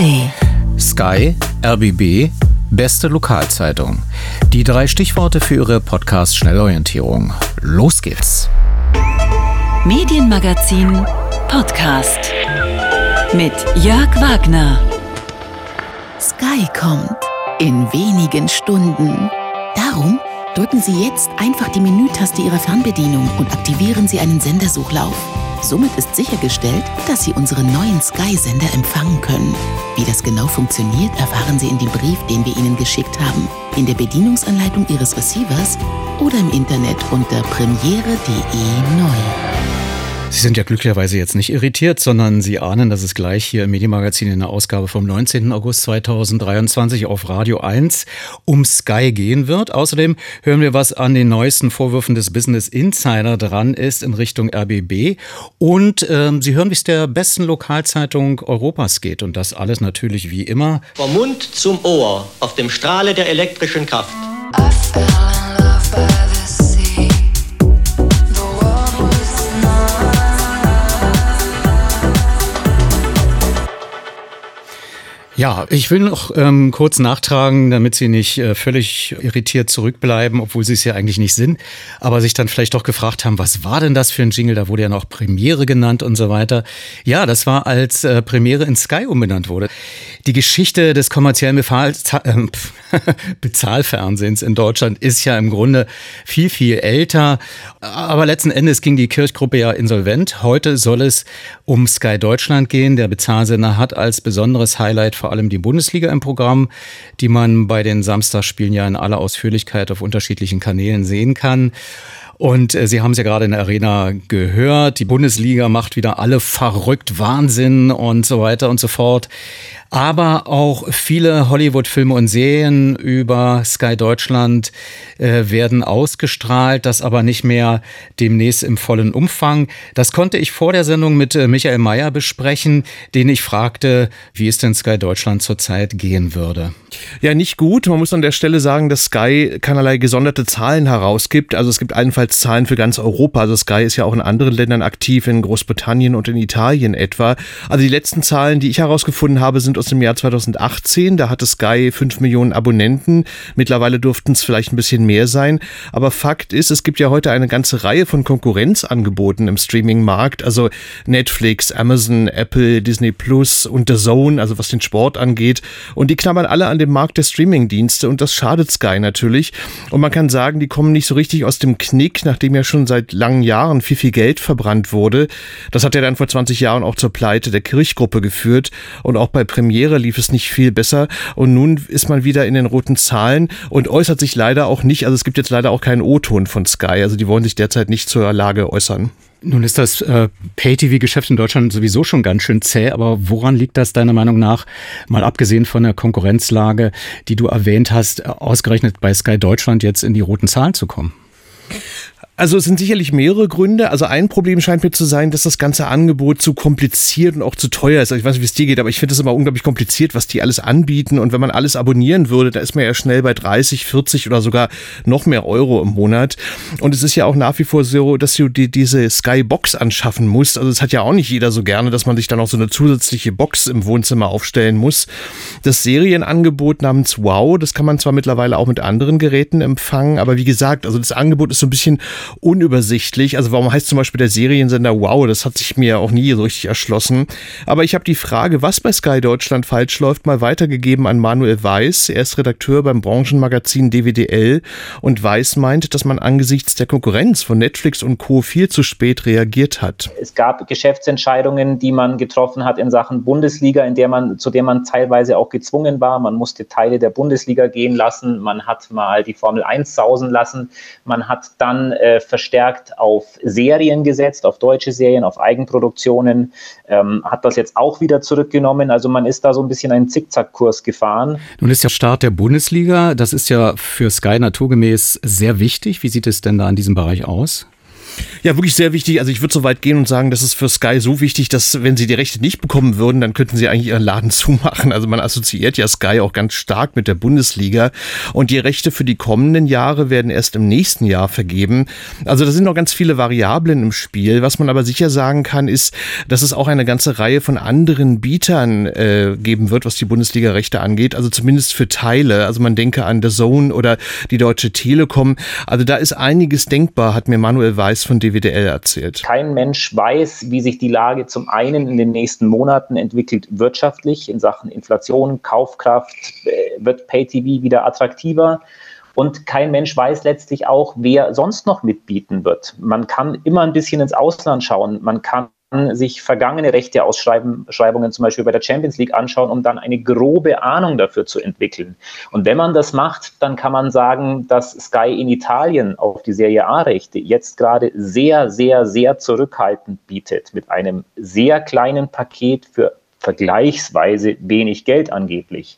ARD. Sky, RBB, beste Lokalzeitung. Die drei Stichworte für Ihre Podcast-Schnellorientierung. Los geht's. Medienmagazin Podcast. Mit Jörg Wagner. Sky kommt in wenigen Stunden. Darum drücken Sie jetzt einfach die Menütaste Ihrer Fernbedienung und aktivieren Sie einen Sendersuchlauf. Somit ist sichergestellt, dass Sie unseren neuen Sky-Sender empfangen können. Wie das genau funktioniert, erfahren Sie in dem Brief, den wir Ihnen geschickt haben, in der Bedienungsanleitung Ihres Receivers oder im Internet unter premiere.de neu. Sie sind ja glücklicherweise jetzt nicht irritiert, sondern Sie ahnen, dass es gleich hier im Medienmagazin in der Ausgabe vom 19. August 2023 auf Radio 1 um Sky gehen wird. Außerdem hören wir, was an den neuesten Vorwürfen des Business Insider dran ist in Richtung RBB. Und ähm, Sie hören, wie es der besten Lokalzeitung Europas geht. Und das alles natürlich wie immer. Vom Mund zum Ohr auf dem Strahle der elektrischen Kraft. Ja, ich will noch ähm, kurz nachtragen, damit Sie nicht äh, völlig irritiert zurückbleiben, obwohl Sie es ja eigentlich nicht sind, aber sich dann vielleicht doch gefragt haben, was war denn das für ein Jingle? Da wurde ja noch Premiere genannt und so weiter. Ja, das war, als äh, Premiere in Sky umbenannt wurde. Die Geschichte des kommerziellen Befahl äh, Bezahlfernsehens in Deutschland ist ja im Grunde viel, viel älter. Aber letzten Endes ging die Kirchgruppe ja insolvent. Heute soll es um Sky Deutschland gehen. Der Bezahlsender hat als besonderes Highlight vor allem die Bundesliga im Programm, die man bei den Samstagsspielen ja in aller Ausführlichkeit auf unterschiedlichen Kanälen sehen kann. Und äh, Sie haben es ja gerade in der Arena gehört, die Bundesliga macht wieder alle verrückt, Wahnsinn und so weiter und so fort aber auch viele Hollywood-Filme und Serien über Sky Deutschland äh, werden ausgestrahlt, das aber nicht mehr demnächst im vollen Umfang. Das konnte ich vor der Sendung mit äh, Michael Mayer besprechen, den ich fragte, wie es denn Sky Deutschland zurzeit gehen würde. Ja, nicht gut. Man muss an der Stelle sagen, dass Sky keinerlei gesonderte Zahlen herausgibt. Also es gibt allenfalls Zahlen für ganz Europa. Also Sky ist ja auch in anderen Ländern aktiv, in Großbritannien und in Italien etwa. Also die letzten Zahlen, die ich herausgefunden habe, sind aus dem Jahr 2018. Da hatte Sky 5 Millionen Abonnenten. Mittlerweile durften es vielleicht ein bisschen mehr sein. Aber Fakt ist, es gibt ja heute eine ganze Reihe von Konkurrenzangeboten im Streaming-Markt. Also Netflix, Amazon, Apple, Disney Plus und The Zone, also was den Sport angeht. Und die knabbern alle an dem Markt der Streaming-Dienste und das schadet Sky natürlich. Und man kann sagen, die kommen nicht so richtig aus dem Knick, nachdem ja schon seit langen Jahren viel, viel Geld verbrannt wurde. Das hat ja dann vor 20 Jahren auch zur Pleite der Kirchgruppe geführt. Und auch bei Premiere Premiere lief es nicht viel besser und nun ist man wieder in den roten Zahlen und äußert sich leider auch nicht, also es gibt jetzt leider auch keinen O-Ton von Sky, also die wollen sich derzeit nicht zur Lage äußern. Nun ist das äh, Pay-TV-Geschäft in Deutschland sowieso schon ganz schön zäh, aber woran liegt das deiner Meinung nach, mal abgesehen von der Konkurrenzlage, die du erwähnt hast, ausgerechnet bei Sky Deutschland jetzt in die roten Zahlen zu kommen? Also es sind sicherlich mehrere Gründe. Also ein Problem scheint mir zu sein, dass das ganze Angebot zu kompliziert und auch zu teuer ist. Also ich weiß nicht, wie es dir geht, aber ich finde es immer unglaublich kompliziert, was die alles anbieten. Und wenn man alles abonnieren würde, da ist man ja schnell bei 30, 40 oder sogar noch mehr Euro im Monat. Und es ist ja auch nach wie vor so, dass du dir diese Skybox anschaffen musst. Also es hat ja auch nicht jeder so gerne, dass man sich dann auch so eine zusätzliche Box im Wohnzimmer aufstellen muss. Das Serienangebot namens Wow, das kann man zwar mittlerweile auch mit anderen Geräten empfangen, aber wie gesagt, also das Angebot ist so ein bisschen unübersichtlich. Also warum heißt zum Beispiel der Seriensender Wow? Das hat sich mir auch nie so richtig erschlossen. Aber ich habe die Frage, was bei Sky Deutschland falsch läuft, mal weitergegeben an Manuel Weiß. Er ist Redakteur beim Branchenmagazin DWDL und Weiß meint, dass man angesichts der Konkurrenz von Netflix und Co. viel zu spät reagiert hat. Es gab Geschäftsentscheidungen, die man getroffen hat in Sachen Bundesliga, in der man, zu der man teilweise auch gezwungen war. Man musste Teile der Bundesliga gehen lassen. Man hat mal die Formel 1 sausen lassen. Man hat dann äh, verstärkt auf Serien gesetzt, auf deutsche Serien, auf Eigenproduktionen, ähm, hat das jetzt auch wieder zurückgenommen. Also man ist da so ein bisschen einen Zickzackkurs gefahren. Nun ist der Start der Bundesliga, das ist ja für Sky naturgemäß sehr wichtig. Wie sieht es denn da in diesem Bereich aus? Ja, wirklich sehr wichtig. Also ich würde so weit gehen und sagen, das ist für Sky so wichtig, dass wenn sie die Rechte nicht bekommen würden, dann könnten sie eigentlich ihren Laden zumachen. Also man assoziiert ja Sky auch ganz stark mit der Bundesliga. Und die Rechte für die kommenden Jahre werden erst im nächsten Jahr vergeben. Also da sind noch ganz viele Variablen im Spiel. Was man aber sicher sagen kann, ist, dass es auch eine ganze Reihe von anderen Bietern äh, geben wird, was die Bundesliga-Rechte angeht. Also zumindest für Teile. Also man denke an The Zone oder die Deutsche Telekom. Also da ist einiges denkbar, hat mir Manuel Weiß von DWDL erzählt. Kein Mensch weiß, wie sich die Lage zum einen in den nächsten Monaten entwickelt wirtschaftlich in Sachen Inflation, Kaufkraft, äh, wird Pay-TV wieder attraktiver. Und kein Mensch weiß letztlich auch, wer sonst noch mitbieten wird. Man kann immer ein bisschen ins Ausland schauen. Man kann sich vergangene Rechteausschreibungen zum Beispiel bei der Champions League anschauen, um dann eine grobe Ahnung dafür zu entwickeln. Und wenn man das macht, dann kann man sagen, dass Sky in Italien auf die Serie A-Rechte jetzt gerade sehr, sehr, sehr zurückhaltend bietet mit einem sehr kleinen Paket für vergleichsweise wenig Geld angeblich.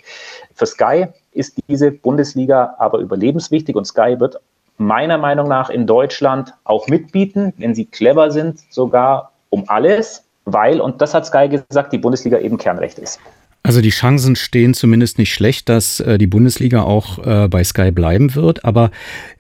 Für Sky ist diese Bundesliga aber überlebenswichtig und Sky wird meiner Meinung nach in Deutschland auch mitbieten, wenn sie clever sind, sogar um alles, weil, und das hat Sky gesagt, die Bundesliga eben Kernrecht ist. Also die Chancen stehen zumindest nicht schlecht, dass äh, die Bundesliga auch äh, bei Sky bleiben wird. Aber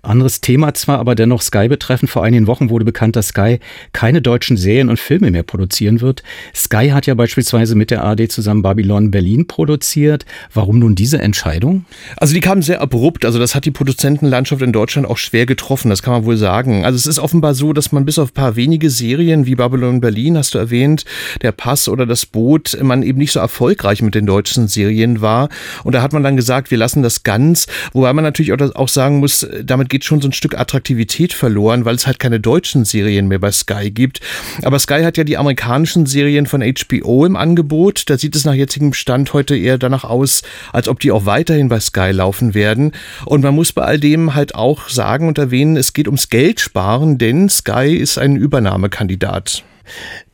anderes Thema zwar, aber dennoch Sky betreffend. Vor einigen Wochen wurde bekannt, dass Sky keine deutschen Serien und Filme mehr produzieren wird. Sky hat ja beispielsweise mit der AD zusammen Babylon Berlin produziert. Warum nun diese Entscheidung? Also die kam sehr abrupt. Also das hat die Produzentenlandschaft in Deutschland auch schwer getroffen. Das kann man wohl sagen. Also es ist offenbar so, dass man bis auf ein paar wenige Serien wie Babylon Berlin, hast du erwähnt, der Pass oder das Boot, man eben nicht so erfolgreich mit mit den deutschen Serien war. Und da hat man dann gesagt, wir lassen das ganz, wobei man natürlich auch sagen muss, damit geht schon so ein Stück Attraktivität verloren, weil es halt keine deutschen Serien mehr bei Sky gibt. Aber Sky hat ja die amerikanischen Serien von HBO im Angebot. Da sieht es nach jetzigem Stand heute eher danach aus, als ob die auch weiterhin bei Sky laufen werden. Und man muss bei all dem halt auch sagen und erwähnen, es geht ums Geld sparen, denn Sky ist ein Übernahmekandidat.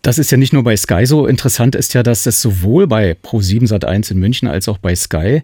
Das ist ja nicht nur bei Sky so. Interessant ist ja, dass es sowohl bei Pro7 Sat1 in München als auch bei Sky,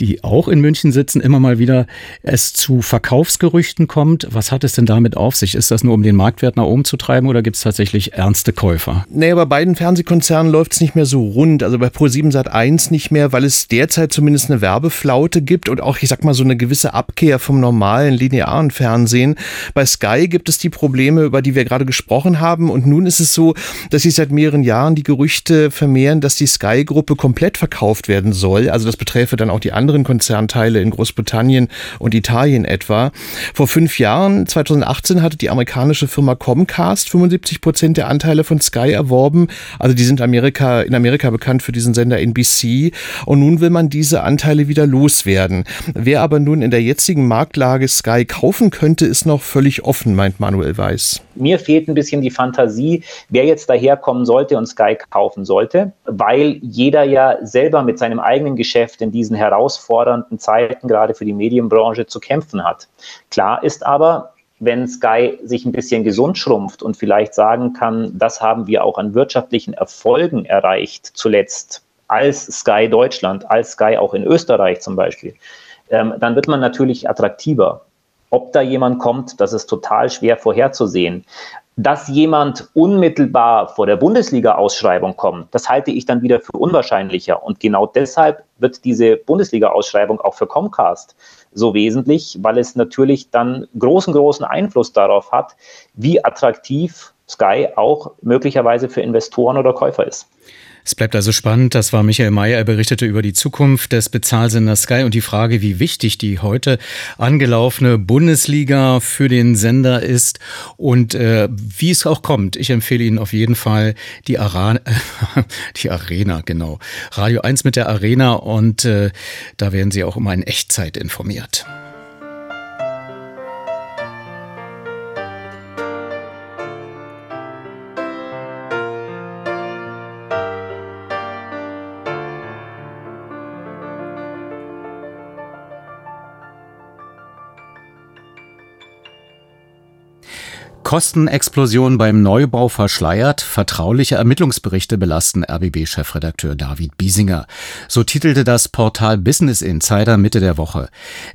die auch in München sitzen, immer mal wieder es zu Verkaufsgerüchten kommt. Was hat es denn damit auf sich? Ist das nur, um den Marktwert nach oben zu treiben oder gibt es tatsächlich ernste Käufer? Nee, bei beiden Fernsehkonzernen läuft es nicht mehr so rund. Also bei Pro7 Sat1 nicht mehr, weil es derzeit zumindest eine Werbeflaute gibt und auch, ich sag mal, so eine gewisse Abkehr vom normalen linearen Fernsehen. Bei Sky gibt es die Probleme, über die wir gerade gesprochen haben. Und nun ist es so, dass sich seit mehreren Jahren die Gerüchte vermehren, dass die Sky-Gruppe komplett verkauft werden soll. Also das beträfe dann auch die anderen Konzernteile in Großbritannien und Italien etwa. Vor fünf Jahren, 2018, hatte die amerikanische Firma Comcast 75 Prozent der Anteile von Sky erworben. Also die sind Amerika, in Amerika bekannt für diesen Sender NBC. Und nun will man diese Anteile wieder loswerden. Wer aber nun in der jetzigen Marktlage Sky kaufen könnte, ist noch völlig offen, meint Manuel Weiß. Mir fehlt ein bisschen die Fantasie, wer jetzt daherkommen sollte und Sky kaufen sollte, weil jeder ja selber mit seinem eigenen Geschäft in diesen herausfordernden Zeiten gerade für die Medienbranche zu kämpfen hat. Klar ist aber, wenn Sky sich ein bisschen gesund schrumpft und vielleicht sagen kann, das haben wir auch an wirtschaftlichen Erfolgen erreicht, zuletzt als Sky Deutschland, als Sky auch in Österreich zum Beispiel, ähm, dann wird man natürlich attraktiver. Ob da jemand kommt, das ist total schwer vorherzusehen. Dass jemand unmittelbar vor der Bundesliga-Ausschreibung kommt, das halte ich dann wieder für unwahrscheinlicher. Und genau deshalb wird diese Bundesliga-Ausschreibung auch für Comcast so wesentlich, weil es natürlich dann großen, großen Einfluss darauf hat, wie attraktiv Sky auch möglicherweise für Investoren oder Käufer ist. Es bleibt also spannend. Das war Michael Mayer. Er berichtete über die Zukunft des Bezahlsenders Sky und die Frage, wie wichtig die heute angelaufene Bundesliga für den Sender ist und äh, wie es auch kommt. Ich empfehle Ihnen auf jeden Fall die, Ara die Arena, genau. Radio 1 mit der Arena und äh, da werden Sie auch immer in Echtzeit informiert. Kostenexplosion beim Neubau verschleiert, vertrauliche Ermittlungsberichte belasten RBB-Chefredakteur David Biesinger. So titelte das Portal Business Insider Mitte der Woche.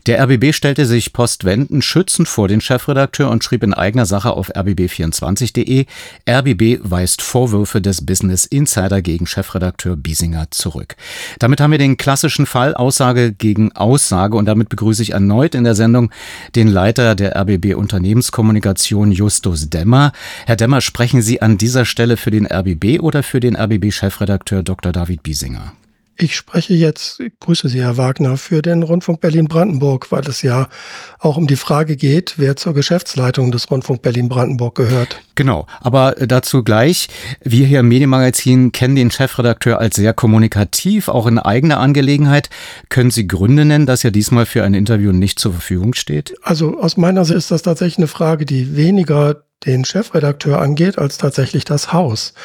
Der RBB stellte sich postwendend schützend vor den Chefredakteur und schrieb in eigener Sache auf rbb24.de, RBB weist Vorwürfe des Business Insider gegen Chefredakteur Biesinger zurück. Damit haben wir den klassischen Fall Aussage gegen Aussage und damit begrüße ich erneut in der Sendung den Leiter der RBB Unternehmenskommunikation Just Justus Dämmer. Herr Dämmer, sprechen Sie an dieser Stelle für den RBB oder für den RBB-Chefredakteur Dr. David Biesinger? Ich spreche jetzt, ich grüße Sie, Herr Wagner, für den Rundfunk Berlin-Brandenburg, weil es ja auch um die Frage geht, wer zur Geschäftsleitung des Rundfunk Berlin-Brandenburg gehört. Genau, aber dazu gleich. Wir hier im Medienmagazin kennen den Chefredakteur als sehr kommunikativ, auch in eigener Angelegenheit. Können Sie Gründe nennen, dass er diesmal für ein Interview nicht zur Verfügung steht? Also aus meiner Sicht ist das tatsächlich eine Frage, die weniger den Chefredakteur angeht, als tatsächlich das Haus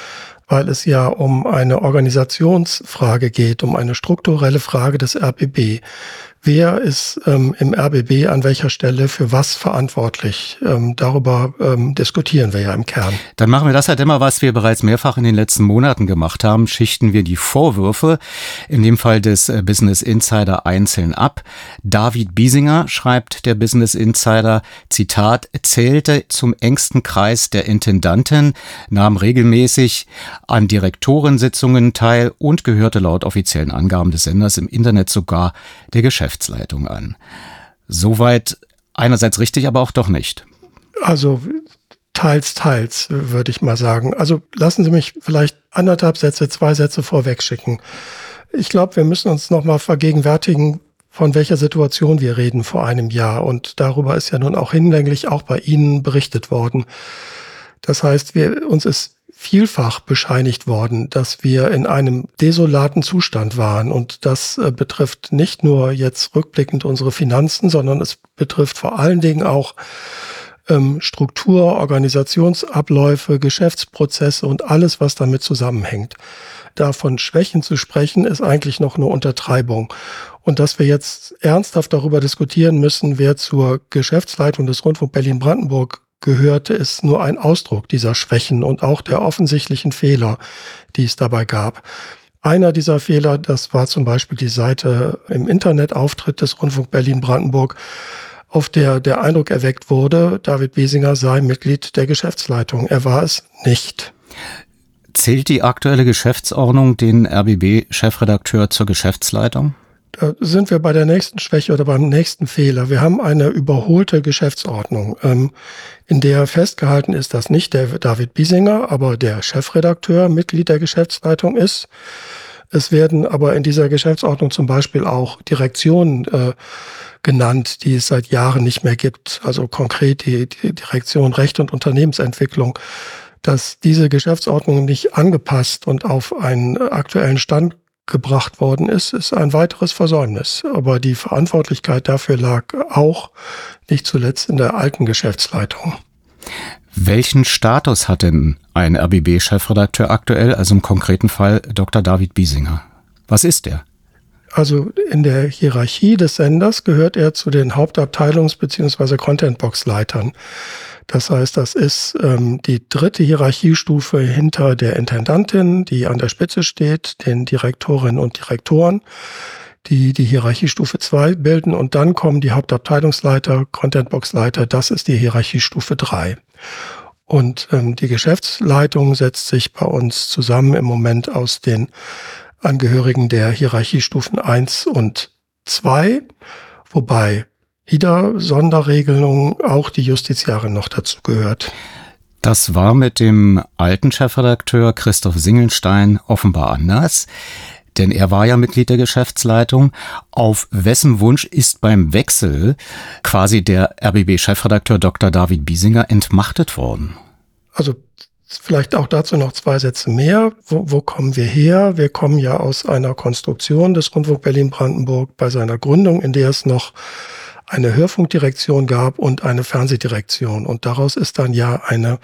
weil es ja um eine Organisationsfrage geht, um eine strukturelle Frage des RBB wer ist ähm, im RBB an welcher Stelle für was verantwortlich. Ähm, darüber ähm, diskutieren wir ja im Kern. Dann machen wir das halt immer, was wir bereits mehrfach in den letzten Monaten gemacht haben. Schichten wir die Vorwürfe, in dem Fall des äh, Business Insider, einzeln ab. David Biesinger schreibt der Business Insider, Zitat, zählte zum engsten Kreis der Intendanten, nahm regelmäßig an Direktorensitzungen teil und gehörte laut offiziellen Angaben des Senders im Internet sogar der Geschäftsführung Geschäftsleitung an. Soweit einerseits richtig, aber auch doch nicht. Also teils, teils, würde ich mal sagen. Also lassen Sie mich vielleicht anderthalb Sätze, zwei Sätze vorweg schicken. Ich glaube, wir müssen uns nochmal vergegenwärtigen, von welcher Situation wir reden vor einem Jahr. Und darüber ist ja nun auch hinlänglich auch bei Ihnen berichtet worden. Das heißt, wir, uns ist vielfach bescheinigt worden, dass wir in einem desolaten Zustand waren. Und das äh, betrifft nicht nur jetzt rückblickend unsere Finanzen, sondern es betrifft vor allen Dingen auch ähm, Struktur, Organisationsabläufe, Geschäftsprozesse und alles, was damit zusammenhängt. Davon Schwächen zu sprechen, ist eigentlich noch eine Untertreibung. Und dass wir jetzt ernsthaft darüber diskutieren müssen, wer zur Geschäftsleitung des Rundfunk Berlin-Brandenburg gehörte, ist nur ein Ausdruck dieser Schwächen und auch der offensichtlichen Fehler, die es dabei gab. Einer dieser Fehler, das war zum Beispiel die Seite im Internetauftritt des Rundfunk Berlin-Brandenburg, auf der der Eindruck erweckt wurde, David Besinger sei Mitglied der Geschäftsleitung. Er war es nicht. Zählt die aktuelle Geschäftsordnung den RBB-Chefredakteur zur Geschäftsleitung? Da sind wir bei der nächsten Schwäche oder beim nächsten Fehler. Wir haben eine überholte Geschäftsordnung, ähm, in der festgehalten ist, dass nicht der David Biesinger, aber der Chefredakteur Mitglied der Geschäftsleitung ist. Es werden aber in dieser Geschäftsordnung zum Beispiel auch Direktionen äh, genannt, die es seit Jahren nicht mehr gibt. Also konkret die, die Direktion Recht und Unternehmensentwicklung dass diese Geschäftsordnung nicht angepasst und auf einen aktuellen Stand gebracht worden ist, ist ein weiteres Versäumnis. Aber die Verantwortlichkeit dafür lag auch nicht zuletzt in der alten Geschäftsleitung. Welchen Status hat denn ein RBB-Chefredakteur aktuell, also im konkreten Fall Dr. David Biesinger? Was ist er? Also in der Hierarchie des Senders gehört er zu den Hauptabteilungs- bzw. Contentbox-Leitern. Das heißt, das ist ähm, die dritte Hierarchiestufe hinter der Intendantin, die an der Spitze steht, den Direktorinnen und Direktoren, die die Hierarchiestufe 2 bilden. Und dann kommen die Hauptabteilungsleiter, Contentbox-Leiter, das ist die Hierarchiestufe 3. Und ähm, die Geschäftsleitung setzt sich bei uns zusammen im Moment aus den Angehörigen der Hierarchiestufen 1 und 2, wobei wieder Sonderregelung auch die Justiziarin noch dazu gehört. Das war mit dem alten Chefredakteur Christoph Singelstein offenbar anders. Denn er war ja Mitglied der Geschäftsleitung. Auf wessen Wunsch ist beim Wechsel quasi der RBB-Chefredakteur Dr. David Biesinger entmachtet worden? Also vielleicht auch dazu noch zwei Sätze mehr. Wo, wo kommen wir her? Wir kommen ja aus einer Konstruktion des Rundfunk Berlin-Brandenburg bei seiner Gründung, in der es noch eine Hörfunkdirektion gab und eine Fernsehdirektion. Und daraus ist dann ja eine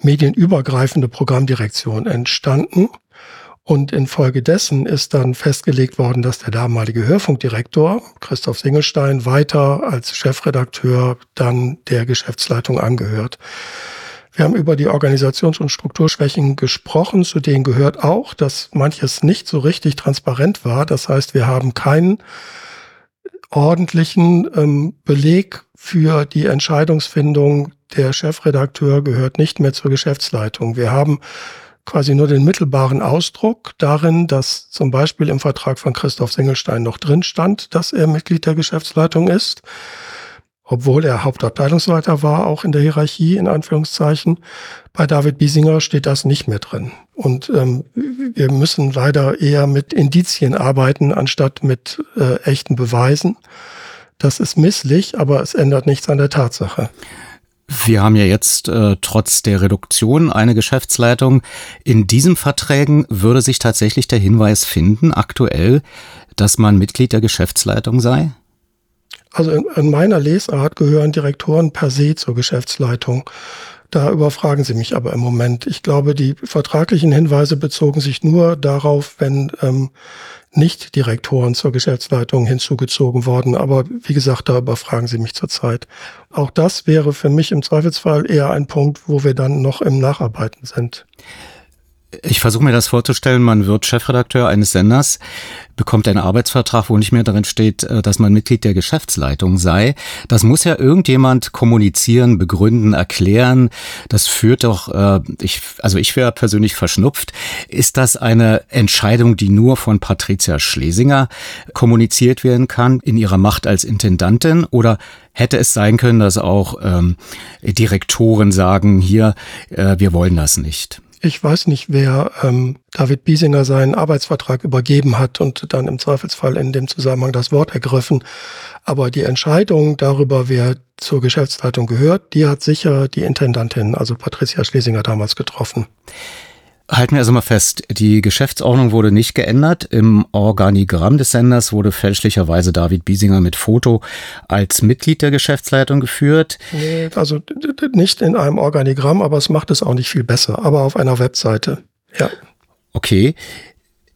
medienübergreifende Programmdirektion entstanden. Und infolgedessen ist dann festgelegt worden, dass der damalige Hörfunkdirektor Christoph Singelstein weiter als Chefredakteur dann der Geschäftsleitung angehört. Wir haben über die Organisations- und Strukturschwächen gesprochen. Zu denen gehört auch, dass manches nicht so richtig transparent war. Das heißt, wir haben keinen ordentlichen ähm, Beleg für die Entscheidungsfindung. Der Chefredakteur gehört nicht mehr zur Geschäftsleitung. Wir haben quasi nur den mittelbaren Ausdruck darin, dass zum Beispiel im Vertrag von Christoph Singelstein noch drin stand, dass er Mitglied der Geschäftsleitung ist, obwohl er Hauptabteilungsleiter war, auch in der Hierarchie in Anführungszeichen. Bei David Biesinger steht das nicht mehr drin. Und ähm, wir müssen leider eher mit Indizien arbeiten, anstatt mit äh, echten Beweisen. Das ist misslich, aber es ändert nichts an der Tatsache. Wir haben ja jetzt äh, trotz der Reduktion eine Geschäftsleitung. In diesen Verträgen würde sich tatsächlich der Hinweis finden, aktuell, dass man Mitglied der Geschäftsleitung sei? Also in, in meiner Lesart gehören Direktoren per se zur Geschäftsleitung. Da überfragen Sie mich aber im Moment. Ich glaube, die vertraglichen Hinweise bezogen sich nur darauf, wenn ähm, nicht Direktoren zur Geschäftsleitung hinzugezogen worden. Aber wie gesagt, da überfragen Sie mich zurzeit. Auch das wäre für mich im Zweifelsfall eher ein Punkt, wo wir dann noch im Nacharbeiten sind. Ich versuche mir das vorzustellen, man wird Chefredakteur eines Senders, bekommt einen Arbeitsvertrag, wo nicht mehr darin steht, äh, dass man Mitglied der Geschäftsleitung sei. Das muss ja irgendjemand kommunizieren, begründen, erklären. Das führt doch, äh, ich, also ich wäre persönlich verschnupft. Ist das eine Entscheidung, die nur von Patricia Schlesinger kommuniziert werden kann in ihrer Macht als Intendantin oder hätte es sein können, dass auch ähm, Direktoren sagen, hier, äh, wir wollen das nicht? Ich weiß nicht, wer ähm, David Biesinger seinen Arbeitsvertrag übergeben hat und dann im Zweifelsfall in dem Zusammenhang das Wort ergriffen. Aber die Entscheidung darüber, wer zur Geschäftsleitung gehört, die hat sicher die Intendantin, also Patricia Schlesinger, damals getroffen. Halten wir also mal fest, die Geschäftsordnung wurde nicht geändert. Im Organigramm des Senders wurde fälschlicherweise David Biesinger mit Foto als Mitglied der Geschäftsleitung geführt. Nee, also nicht in einem Organigramm, aber es macht es auch nicht viel besser, aber auf einer Webseite. Ja. Okay.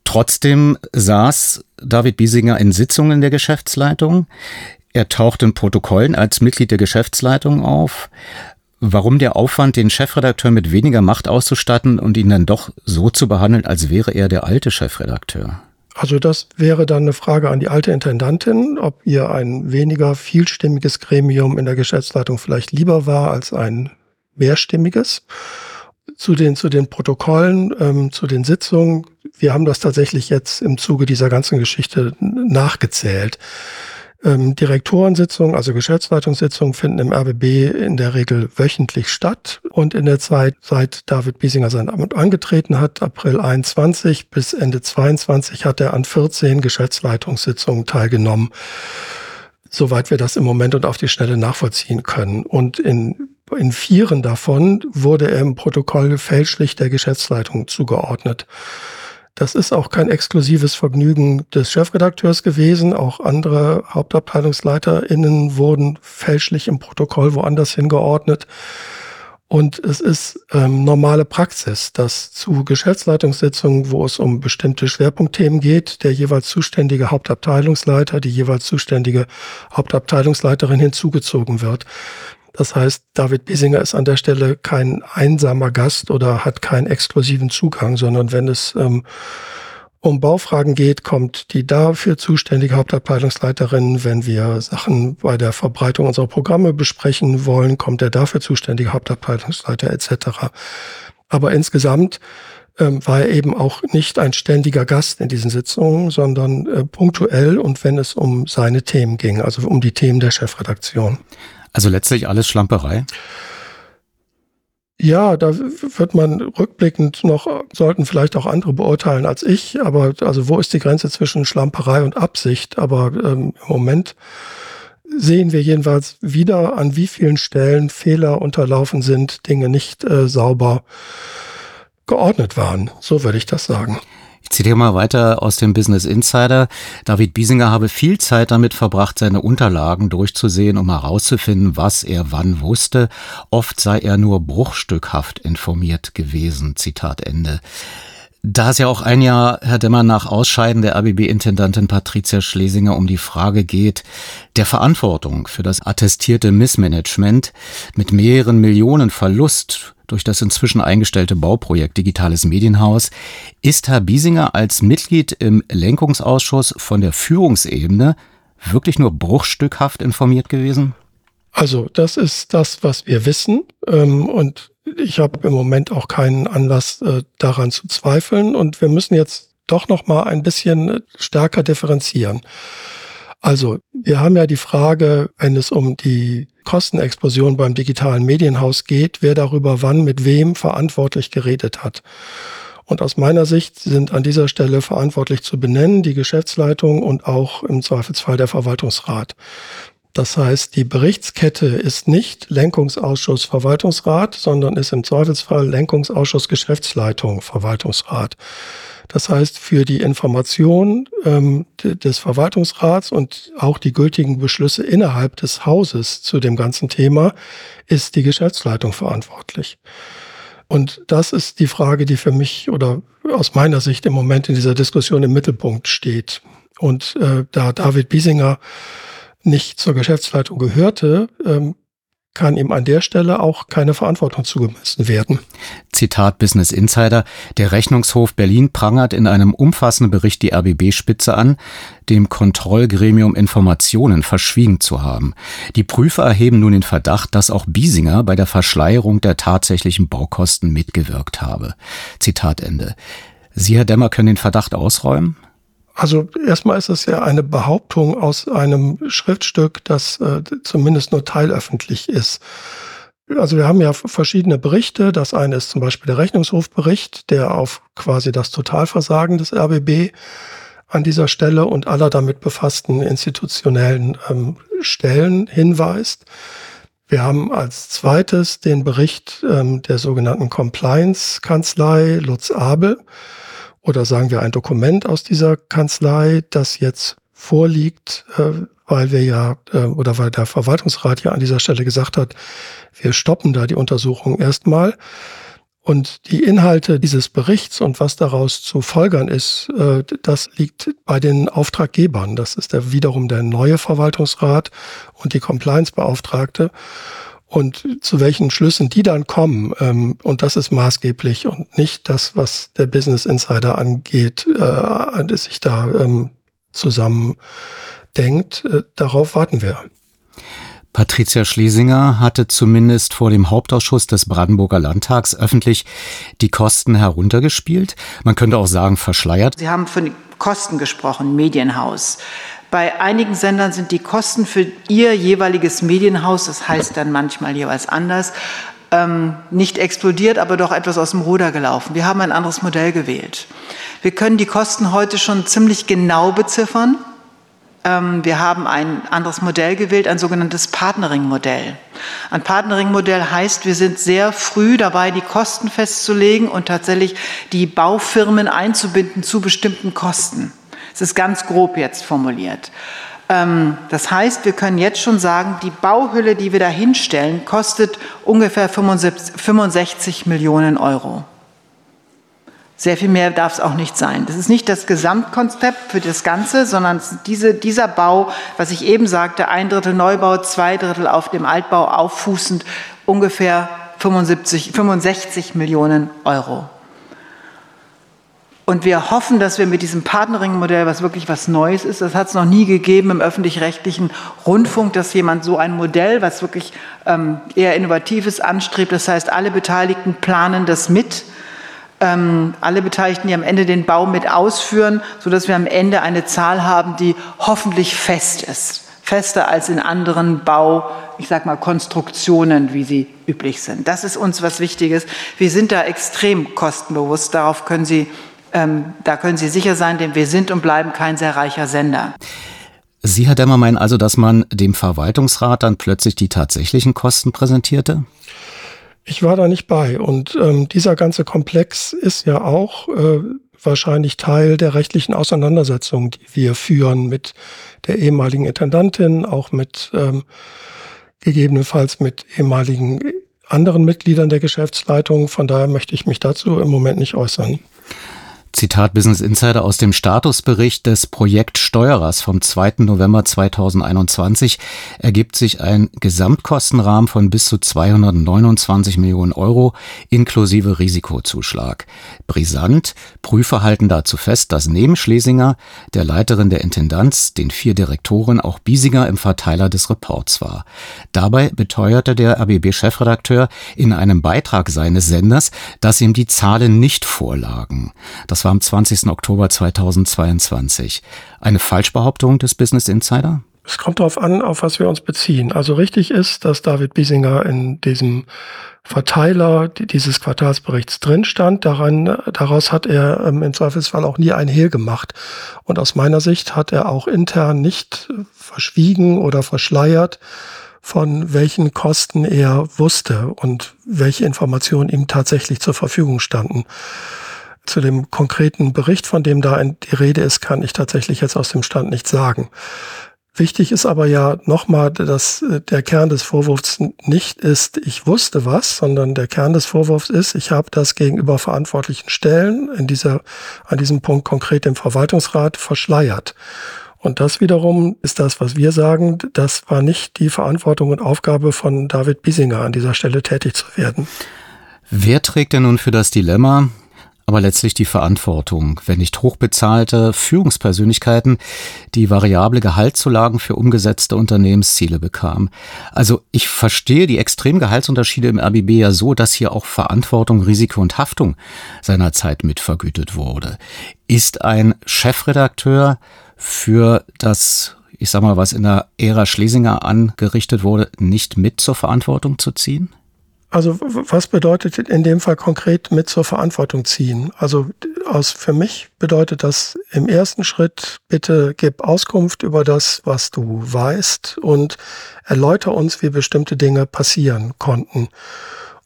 Trotzdem saß David Biesinger in Sitzungen der Geschäftsleitung. Er taucht in Protokollen als Mitglied der Geschäftsleitung auf warum der Aufwand, den Chefredakteur mit weniger Macht auszustatten und ihn dann doch so zu behandeln, als wäre er der alte Chefredakteur? Also das wäre dann eine Frage an die alte Intendantin, ob ihr ein weniger vielstimmiges Gremium in der Geschäftsleitung vielleicht lieber war als ein mehrstimmiges. Zu den, zu den Protokollen, ähm, zu den Sitzungen. Wir haben das tatsächlich jetzt im Zuge dieser ganzen Geschichte nachgezählt. Ähm, Direktorensitzungen, also Geschäftsleitungssitzungen finden im RBB in der Regel wöchentlich statt. Und in der Zeit, seit David Biesinger sein Amt angetreten hat, April 21 bis Ende 22, hat er an 14 Geschäftsleitungssitzungen teilgenommen. Soweit wir das im Moment und auf die Schnelle nachvollziehen können. Und in in vieren davon wurde er im Protokoll fälschlich der Geschäftsleitung zugeordnet. Das ist auch kein exklusives Vergnügen des Chefredakteurs gewesen. Auch andere HauptabteilungsleiterInnen wurden fälschlich im Protokoll woanders hingeordnet. Und es ist ähm, normale Praxis, dass zu Geschäftsleitungssitzungen, wo es um bestimmte Schwerpunktthemen geht, der jeweils zuständige Hauptabteilungsleiter, die jeweils zuständige Hauptabteilungsleiterin hinzugezogen wird. Das heißt, David Biesinger ist an der Stelle kein einsamer Gast oder hat keinen exklusiven Zugang, sondern wenn es ähm, um Baufragen geht, kommt die dafür zuständige Hauptabteilungsleiterin. Wenn wir Sachen bei der Verbreitung unserer Programme besprechen wollen, kommt der dafür zuständige Hauptabteilungsleiter etc. Aber insgesamt ähm, war er eben auch nicht ein ständiger Gast in diesen Sitzungen, sondern äh, punktuell und wenn es um seine Themen ging, also um die Themen der Chefredaktion. Also letztlich alles Schlamperei? Ja, da wird man rückblickend noch, sollten vielleicht auch andere beurteilen als ich, aber also wo ist die Grenze zwischen Schlamperei und Absicht? Aber ähm, im Moment sehen wir jedenfalls wieder, an wie vielen Stellen Fehler unterlaufen sind, Dinge nicht äh, sauber geordnet waren. So würde ich das sagen. Ich zitiere mal weiter aus dem Business Insider. David Biesinger habe viel Zeit damit verbracht, seine Unterlagen durchzusehen, um herauszufinden, was er wann wusste. Oft sei er nur bruchstückhaft informiert gewesen. Zitat Ende. Da es ja auch ein Jahr, Herr Demmer, nach Ausscheiden der ABB-Intendantin Patricia Schlesinger um die Frage geht, der Verantwortung für das attestierte Missmanagement mit mehreren Millionen Verlust durch das inzwischen eingestellte Bauprojekt Digitales Medienhaus, ist Herr Biesinger als Mitglied im Lenkungsausschuss von der Führungsebene wirklich nur bruchstückhaft informiert gewesen? Also das ist das, was wir wissen. Ähm, und ich habe im Moment auch keinen Anlass äh, daran zu zweifeln. Und wir müssen jetzt doch noch mal ein bisschen stärker differenzieren. Also wir haben ja die Frage, wenn es um die Kostenexplosion beim digitalen Medienhaus geht, wer darüber wann mit wem verantwortlich geredet hat. Und aus meiner Sicht sind an dieser Stelle verantwortlich zu benennen die Geschäftsleitung und auch im Zweifelsfall der Verwaltungsrat. Das heißt, die Berichtskette ist nicht Lenkungsausschuss Verwaltungsrat, sondern ist im Zweifelsfall Lenkungsausschuss Geschäftsleitung Verwaltungsrat. Das heißt, für die Information ähm, des Verwaltungsrats und auch die gültigen Beschlüsse innerhalb des Hauses zu dem ganzen Thema ist die Geschäftsleitung verantwortlich. Und das ist die Frage, die für mich oder aus meiner Sicht im Moment in dieser Diskussion im Mittelpunkt steht. Und äh, da David Biesinger nicht zur Geschäftsleitung gehörte, ähm, kann ihm an der Stelle auch keine Verantwortung zugemessen werden. Zitat Business Insider. Der Rechnungshof Berlin prangert in einem umfassenden Bericht die RBB-Spitze an, dem Kontrollgremium Informationen verschwiegen zu haben. Die Prüfer erheben nun den Verdacht, dass auch Biesinger bei der Verschleierung der tatsächlichen Baukosten mitgewirkt habe. Zitat Ende. Sie, Herr Demmer, können den Verdacht ausräumen? Also erstmal ist es ja eine Behauptung aus einem Schriftstück, das äh, zumindest nur teilöffentlich ist. Also wir haben ja verschiedene Berichte. Das eine ist zum Beispiel der Rechnungshofbericht, der auf quasi das Totalversagen des RBB an dieser Stelle und aller damit befassten institutionellen ähm, Stellen hinweist. Wir haben als zweites den Bericht ähm, der sogenannten Compliance-Kanzlei Lutz Abel oder sagen wir ein Dokument aus dieser Kanzlei, das jetzt vorliegt, äh, weil wir ja äh, oder weil der Verwaltungsrat ja an dieser Stelle gesagt hat, wir stoppen da die Untersuchung erstmal. Und die Inhalte dieses Berichts und was daraus zu folgern ist, äh, das liegt bei den Auftraggebern. Das ist der, wiederum der neue Verwaltungsrat und die Compliance-Beauftragte und zu welchen Schlüssen die dann kommen. Ähm, und das ist maßgeblich und nicht das, was der Business Insider angeht, äh, sich da ähm, zusammen denkt. Äh, darauf warten wir. Patricia Schlesinger hatte zumindest vor dem Hauptausschuss des Brandenburger Landtags öffentlich die Kosten heruntergespielt. Man könnte auch sagen, verschleiert. Sie haben von Kosten gesprochen, Medienhaus. Bei einigen Sendern sind die Kosten für ihr jeweiliges Medienhaus, das heißt dann manchmal jeweils anders, ähm, nicht explodiert, aber doch etwas aus dem Ruder gelaufen. Wir haben ein anderes Modell gewählt. Wir können die Kosten heute schon ziemlich genau beziffern. Ähm, wir haben ein anderes Modell gewählt, ein sogenanntes Partnering-Modell. Ein Partnering-Modell heißt, wir sind sehr früh dabei, die Kosten festzulegen und tatsächlich die Baufirmen einzubinden zu bestimmten Kosten. Es ist ganz grob jetzt formuliert. Ähm, das heißt, wir können jetzt schon sagen, die Bauhülle, die wir da hinstellen, kostet ungefähr 65 Millionen Euro. Sehr viel mehr darf es auch nicht sein. Das ist nicht das Gesamtkonzept für das Ganze, sondern diese, dieser Bau, was ich eben sagte, ein Drittel Neubau, zwei Drittel auf dem Altbau auffußend, ungefähr 75, 65 Millionen Euro. Und wir hoffen, dass wir mit diesem Partnering-Modell, was wirklich was Neues ist, das hat es noch nie gegeben im öffentlich-rechtlichen Rundfunk, dass jemand so ein Modell, was wirklich ähm, eher Innovatives anstrebt, das heißt, alle Beteiligten planen das mit, ähm, alle Beteiligten, die am Ende den Bau mit ausführen, sodass wir am Ende eine Zahl haben, die hoffentlich fest ist. Fester als in anderen Bau, ich sag mal, Konstruktionen, wie sie üblich sind. Das ist uns was Wichtiges. Wir sind da extrem kostenbewusst. Darauf können Sie ähm, da können Sie sicher sein, denn wir sind und bleiben kein sehr reicher Sender. Sie, Herr Demmer, meinen also, dass man dem Verwaltungsrat dann plötzlich die tatsächlichen Kosten präsentierte? Ich war da nicht bei. Und ähm, dieser ganze Komplex ist ja auch äh, wahrscheinlich Teil der rechtlichen Auseinandersetzung, die wir führen mit der ehemaligen Intendantin, auch mit ähm, gegebenenfalls mit ehemaligen anderen Mitgliedern der Geschäftsleitung. Von daher möchte ich mich dazu im Moment nicht äußern. Zitat Business Insider aus dem Statusbericht des Projektsteuerers vom 2. November 2021 ergibt sich ein Gesamtkostenrahmen von bis zu 229 Millionen Euro inklusive Risikozuschlag. Brisant, Prüfer halten dazu fest, dass neben Schlesinger, der Leiterin der Intendanz, den vier Direktoren auch Biesinger im Verteiler des Reports war. Dabei beteuerte der RBB-Chefredakteur in einem Beitrag seines Senders, dass ihm die Zahlen nicht vorlagen. Das war am 20. Oktober 2022. Eine Falschbehauptung des Business Insider? Es kommt darauf an, auf was wir uns beziehen. Also richtig ist, dass David Biesinger in diesem Verteiler dieses Quartalsberichts drin stand. Daran, daraus hat er ähm, im Zweifelsfall auch nie ein Hehl gemacht. Und aus meiner Sicht hat er auch intern nicht verschwiegen oder verschleiert, von welchen Kosten er wusste und welche Informationen ihm tatsächlich zur Verfügung standen. Zu dem konkreten Bericht, von dem da die Rede ist, kann ich tatsächlich jetzt aus dem Stand nichts sagen. Wichtig ist aber ja nochmal, dass äh, der Kern des Vorwurfs nicht ist, ich wusste was, sondern der Kern des Vorwurfs ist, ich habe das gegenüber verantwortlichen Stellen in dieser, an diesem Punkt konkret im Verwaltungsrat verschleiert. Und das wiederum ist das, was wir sagen, das war nicht die Verantwortung und Aufgabe von David Biesinger, an dieser Stelle tätig zu werden. Wer trägt denn nun für das Dilemma, aber letztlich die Verantwortung, wenn nicht hochbezahlte Führungspersönlichkeiten die variable Gehaltszulagen für umgesetzte Unternehmensziele bekamen. Also ich verstehe die extremen Gehaltsunterschiede im RBB ja so, dass hier auch Verantwortung, Risiko und Haftung seinerzeit mitvergütet wurde. Ist ein Chefredakteur für das ich sag mal, was in der Ära Schlesinger angerichtet wurde, nicht mit zur Verantwortung zu ziehen? Also was bedeutet in dem Fall konkret mit zur Verantwortung ziehen? Also aus, für mich bedeutet das im ersten Schritt, bitte gib Auskunft über das, was du weißt und erläuter uns, wie bestimmte Dinge passieren konnten.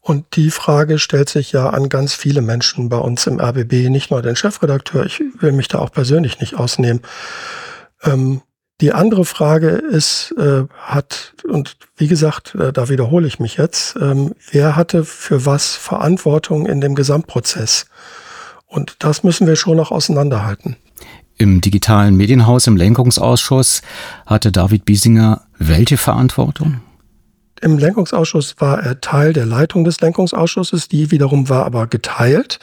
Und die Frage stellt sich ja an ganz viele Menschen bei uns im RBB, nicht nur den Chefredakteur, ich will mich da auch persönlich nicht ausnehmen. Ähm, die andere Frage ist, äh, hat, und wie gesagt, äh, da wiederhole ich mich jetzt, ähm, wer hatte für was Verantwortung in dem Gesamtprozess? Und das müssen wir schon noch auseinanderhalten. Im digitalen Medienhaus, im Lenkungsausschuss hatte David Biesinger welche Verantwortung? Im Lenkungsausschuss war er Teil der Leitung des Lenkungsausschusses, die wiederum war aber geteilt.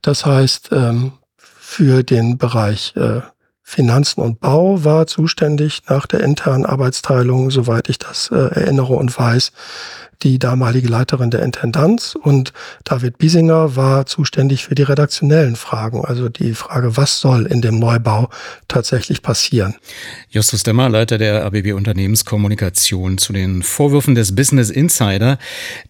Das heißt, ähm, für den Bereich äh, Finanzen und Bau war zuständig nach der internen Arbeitsteilung, soweit ich das äh, erinnere und weiß, die damalige Leiterin der Intendanz und David Biesinger war zuständig für die redaktionellen Fragen, also die Frage, was soll in dem Neubau tatsächlich passieren. Justus Demmer, Leiter der ABB Unternehmenskommunikation zu den Vorwürfen des Business Insider.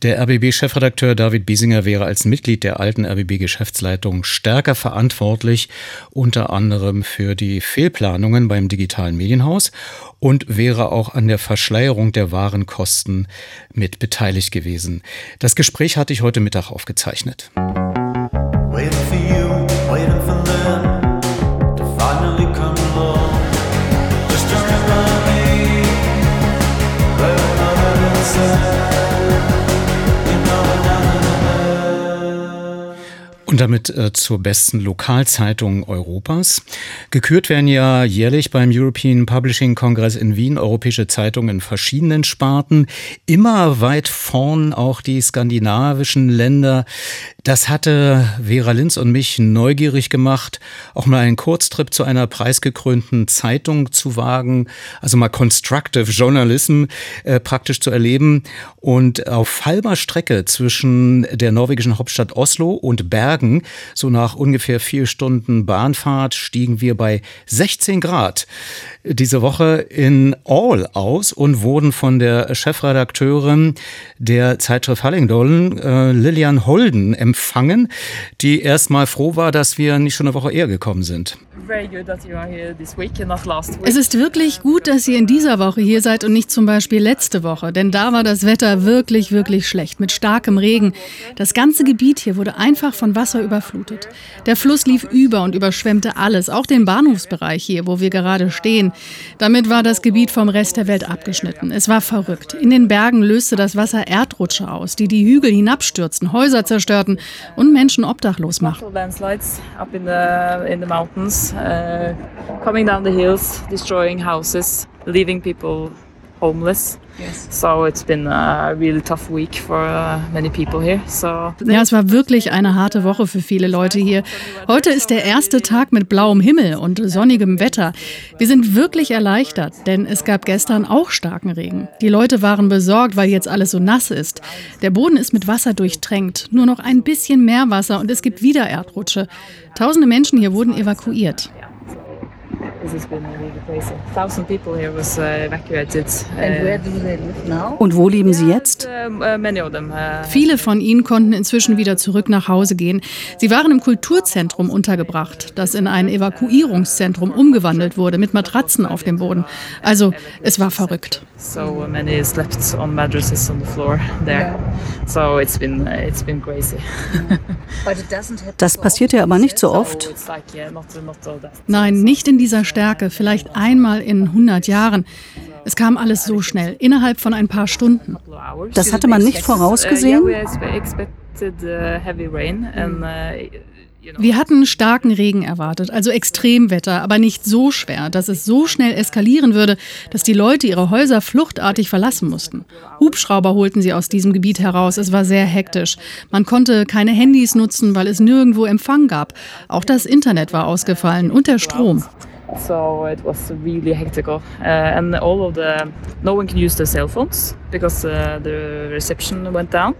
Der RBB-Chefredakteur David Biesinger wäre als Mitglied der alten RBB-Geschäftsleitung stärker verantwortlich, unter anderem für die Fehlplanungen beim digitalen Medienhaus und wäre auch an der Verschleierung der Warenkosten mit beteiligt gewesen. Das Gespräch hatte ich heute Mittag aufgezeichnet. For you, Und damit äh, zur besten Lokalzeitung Europas. Gekürt werden ja jährlich beim European Publishing Congress in Wien europäische Zeitungen in verschiedenen Sparten. Immer weit vorn auch die skandinavischen Länder. Das hatte Vera Linz und mich neugierig gemacht, auch mal einen Kurztrip zu einer preisgekrönten Zeitung zu wagen, also mal Constructive Journalism äh, praktisch zu erleben. Und auf halber Strecke zwischen der norwegischen Hauptstadt Oslo und Bergen, so nach ungefähr vier Stunden Bahnfahrt, stiegen wir bei 16 Grad diese Woche in All aus und wurden von der Chefredakteurin der Zeitschrift Hallingdollen, äh, Lilian Holden, empfangen, die erstmal froh war, dass wir nicht schon eine Woche eher gekommen sind. Es ist wirklich gut, dass ihr in dieser Woche hier seid und nicht zum Beispiel letzte Woche, denn da war das Wetter wirklich, wirklich schlecht mit starkem Regen. Das ganze Gebiet hier wurde einfach von Wasser überflutet. Der Fluss lief über und überschwemmte alles, auch den Bahnhofsbereich hier, wo wir gerade stehen. Damit war das Gebiet vom Rest der Welt abgeschnitten. Es war verrückt. In den Bergen löste das Wasser Erdrutsche aus, die die Hügel hinabstürzten, Häuser zerstörten und Menschen obdachlos macht. Uh, coming down the hills, destroying houses, leaving people homeless. Yes. So it's been a really tough week for uh, many people here. So ja, es war wirklich eine harte Woche für viele Leute hier. Heute ist der erste Tag mit blauem Himmel und sonnigem Wetter. Wir sind wirklich erleichtert, denn es gab gestern auch starken Regen. Die Leute waren besorgt, weil jetzt alles so nass ist. Der Boden ist mit Wasser durchtränkt, nur noch ein bisschen mehr Wasser und es gibt wieder Erdrutsche. Tausende Menschen hier wurden evakuiert. Und wo leben sie jetzt? Uh, many of them. Uh, Viele von ihnen konnten inzwischen wieder zurück nach Hause gehen. Sie waren im Kulturzentrum untergebracht, das in ein Evakuierungszentrum umgewandelt wurde mit Matratzen auf dem Boden. Also es war verrückt. So many slept on mattresses on the floor there. So it's been it's been crazy. Das passiert ja aber nicht so oft. Nein, nicht in dieser Stärke, vielleicht einmal in 100 Jahren. Es kam alles so schnell, innerhalb von ein paar Stunden. Das hatte man nicht vorausgesehen? Wir hatten starken Regen erwartet, also Extremwetter, aber nicht so schwer, dass es so schnell eskalieren würde, dass die Leute ihre Häuser fluchtartig verlassen mussten. Hubschrauber holten sie aus diesem Gebiet heraus. Es war sehr hektisch. Man konnte keine Handys nutzen, weil es nirgendwo Empfang gab. Auch das Internet war ausgefallen und der Strom. So it was really hectic. Uh, and all of the, no one can use the cell phones because uh, the reception went down.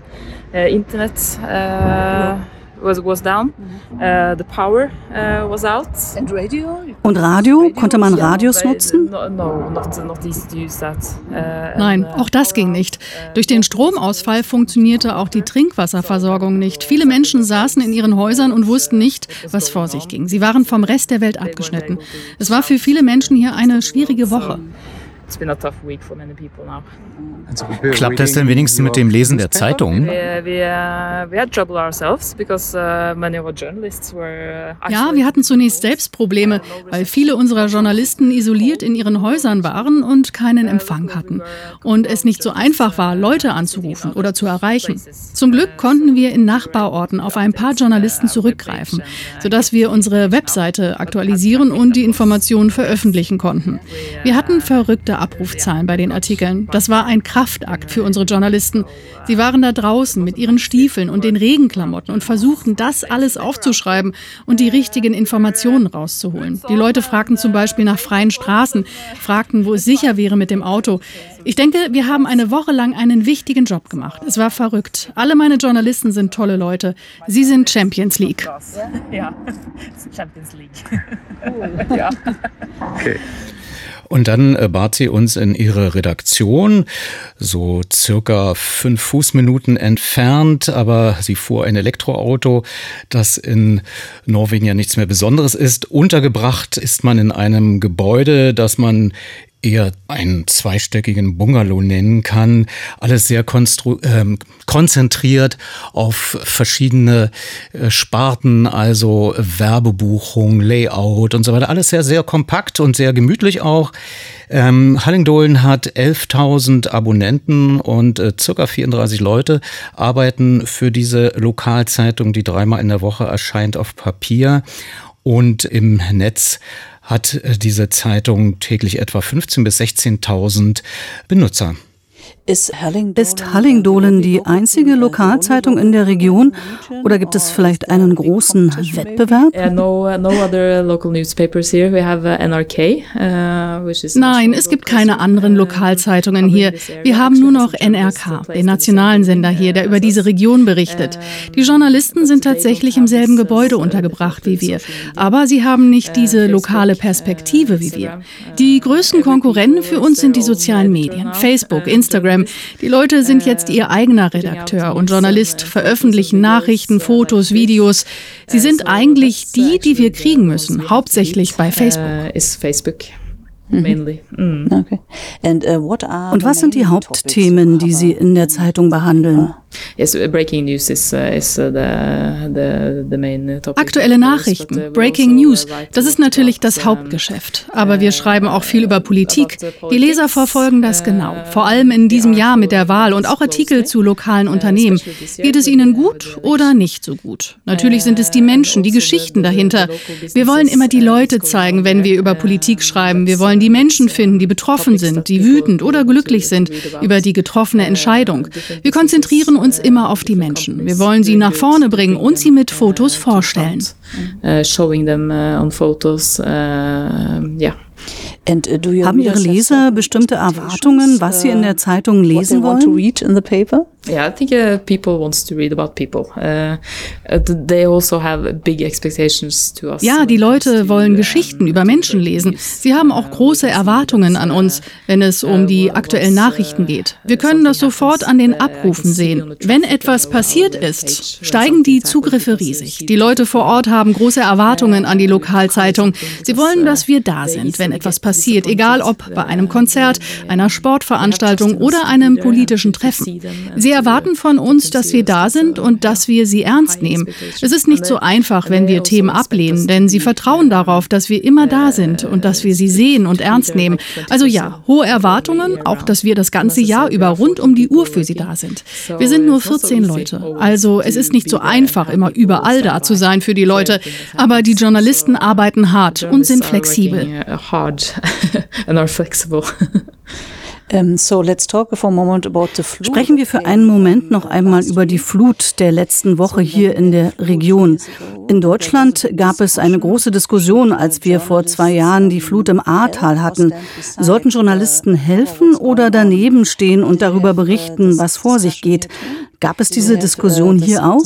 Uh, internet uh, was, was down. Uh, the power uh, was out. And radio? Und Radio? Konnte man Radios nutzen? No, no not, not easy to use that. Uh, Nein, auch das ging nicht. Durch den Stromausfall funktionierte auch die Trinkwasserversorgung nicht. Viele Menschen saßen in ihren Häusern und wussten nicht, was vor sich ging. Sie waren vom Rest der Welt abgeschnitten. Es war für viele Menschen hier eine schwierige Woche. It's been a tough week for many people now. Klappt das denn wenigstens mit dem Lesen der Zeitungen? Wir, wir, wir had trouble ourselves because uh, many of our journalists were uh, Ja, wir hatten zunächst selbst Probleme, weil viele unserer Journalisten isoliert in ihren Häusern waren und keinen Empfang hatten. Und es nicht so einfach war, Leute anzurufen oder zu erreichen. Zum Glück konnten wir in Nachbarorten auf ein paar Journalisten zurückgreifen, sodass wir unsere Webseite aktualisieren und die Informationen veröffentlichen konnten. Wir hatten verrückte Abrufzahlen bei den Artikeln. Das war ein Kraftakt für unsere Journalisten. Sie waren da draußen mit ihren Stiefeln und den Regenklamotten und versuchten, das alles aufzuschreiben und die richtigen Informationen rauszuholen. Die Leute fragten zum Beispiel nach freien Straßen, fragten, wo es sicher wäre mit dem Auto. Ich denke, wir haben eine Woche lang einen wichtigen Job gemacht. Es war verrückt. Alle meine Journalisten sind tolle Leute. Sie sind Champions League. Ja, Champions League. Cool. Ja. Okay. Und dann äh, bat sie uns in ihre Redaktion, so circa fünf Fußminuten entfernt, aber sie fuhr ein Elektroauto, das in Norwegen ja nichts mehr Besonderes ist. Untergebracht ist man in einem Gebäude, das man eher einen zweistöckigen Bungalow nennen kann. Alles sehr ähm, konzentriert auf verschiedene äh, Sparten, also Werbebuchung, Layout und so weiter. Alles sehr, sehr kompakt und sehr gemütlich auch. Ähm, Hallingdolen hat 11.000 Abonnenten und äh, circa 34 Leute arbeiten für diese Lokalzeitung, die dreimal in der Woche erscheint auf Papier und im Netz hat äh, diese Zeitung täglich etwa 15.000 bis 16.000 Benutzer. Ist Hallingdolen die einzige Lokalzeitung in der Region oder gibt es vielleicht einen großen Wettbewerb? Nein, es gibt keine anderen Lokalzeitungen hier. Wir haben nur noch NRK, den nationalen Sender hier, der über diese Region berichtet. Die Journalisten sind tatsächlich im selben Gebäude untergebracht wie wir, aber sie haben nicht diese lokale Perspektive wie wir. Die größten Konkurrenten für uns sind die sozialen Medien, Facebook, Instagram, Instagram. Die Leute sind jetzt ihr eigener Redakteur und Journalist, veröffentlichen Nachrichten, Fotos, Videos. Sie sind eigentlich die, die wir kriegen müssen, hauptsächlich bei Facebook. Ist Facebook. Mainly. Mm. Okay. And, uh, what are Und was sind die Hauptthemen, die Sie in der Zeitung behandeln? Yes, breaking news is, uh, is uh, the, the, the main topic. Aktuelle Nachrichten, Breaking News, das ist natürlich das Hauptgeschäft. Aber wir schreiben auch viel über Politik. Die Leser verfolgen das genau. Vor allem in diesem Jahr mit der Wahl und auch Artikel zu lokalen Unternehmen. Geht es ihnen gut oder nicht so gut? Natürlich sind es die Menschen, die Geschichten dahinter. Wir wollen immer die Leute zeigen, wenn wir über Politik schreiben. Wir wollen die Menschen finden, die betroffen sind, die wütend oder glücklich sind über die getroffene Entscheidung. Wir konzentrieren uns immer auf die Menschen. Wir wollen sie nach vorne bringen und sie mit Fotos vorstellen. Uh, showing them uh, on photos, uh, yeah. Haben Ihre Leser bestimmte Erwartungen, was sie in der Zeitung lesen wollen? Yeah, I think uh, people wants to read about people. Uh, they also have big expectations to us. Ja, die Leute wollen Geschichten über Menschen lesen. Sie haben auch große Erwartungen an uns, wenn es um die aktuellen Nachrichten geht. Wir können das sofort an den Abrufen sehen. Wenn etwas passiert ist, steigen die Zugriffe riesig. Die Leute vor Ort haben große Erwartungen an die Lokalzeitung. Sie wollen, dass wir da sind, wenn etwas passiert, egal ob bei einem Konzert, einer Sportveranstaltung oder einem politischen Treffen. Sie erwarten von uns, dass wir da sind und dass wir sie ernst nehmen. Es ist nicht so einfach, wenn wir Themen ablehnen, denn sie vertrauen darauf, dass wir immer da sind und dass wir sie sehen und ernst nehmen. Also ja, hohe Erwartungen, auch dass wir das ganze Jahr über rund um die Uhr für sie da sind. Wir sind nur 14 Leute, also es ist nicht so einfach, immer überall da zu sein für die Leute, aber die Journalisten arbeiten hart und sind flexibel. Sprechen wir für einen Moment noch einmal über die Flut der letzten Woche hier in der Region. In Deutschland gab es eine große Diskussion, als wir vor zwei Jahren die Flut im Ahrtal hatten. Sollten Journalisten helfen oder daneben stehen und darüber berichten, was vor sich geht? Gab es diese Diskussion hier auch?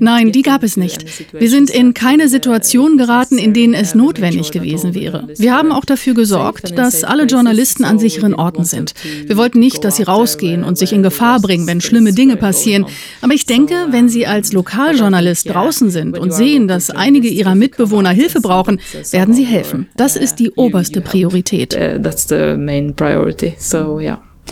Nein, die gab es nicht. Wir sind in keine Situation geraten, in denen es notwendig gewesen wäre. Wir haben auch dafür gesorgt, dass alle Journalisten an sicheren Orten sind. Wir wollten nicht, dass sie rausgehen und sich in Gefahr bringen, wenn schlimme Dinge passieren. Aber ich denke, wenn Sie als Lokaljournalist draußen sind und sehen, dass einige Ihrer Mitbewohner Hilfe brauchen, werden Sie helfen. Das ist die oberste Priorität. That's the main priority. So, yeah.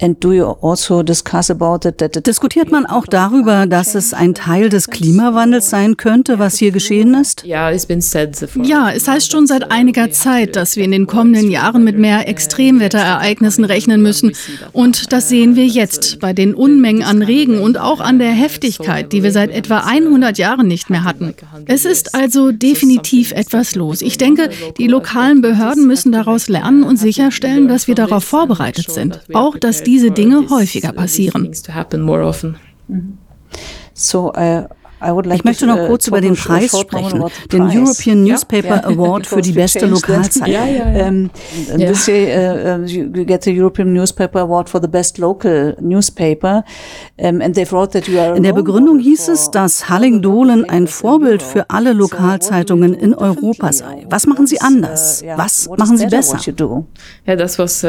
Also Diskutiert man auch darüber, dass es ein Teil des Klimawandels sein könnte, was hier geschehen ist? Ja, es heißt schon seit einiger Zeit, dass wir in den kommenden Jahren mit mehr Extremwetterereignissen rechnen müssen. Und das sehen wir jetzt bei den Unmengen an Regen und auch an der Heftigkeit, die wir seit etwa 100 Jahren nicht mehr hatten. Es ist also definitiv etwas los. Ich denke, die lokalen Behörden müssen daraus lernen und sicherstellen, dass wir darauf vorbereitet sind. Auch, dass diese Dinge häufiger passieren. So, uh, ich möchte noch kurz über den Preis sprechen, den European Newspaper Award für die beste Lokalzeitung. Ja, ja, ja. This year uh, you get the European Newspaper Award for the best local newspaper. And they wrote that you are in der Begründung hieß es, dass Hallingdolen ein Vorbild für alle Lokalzeitungen in Europa sei. Was machen Sie anders? Was machen Sie besser? Ja, das was uh,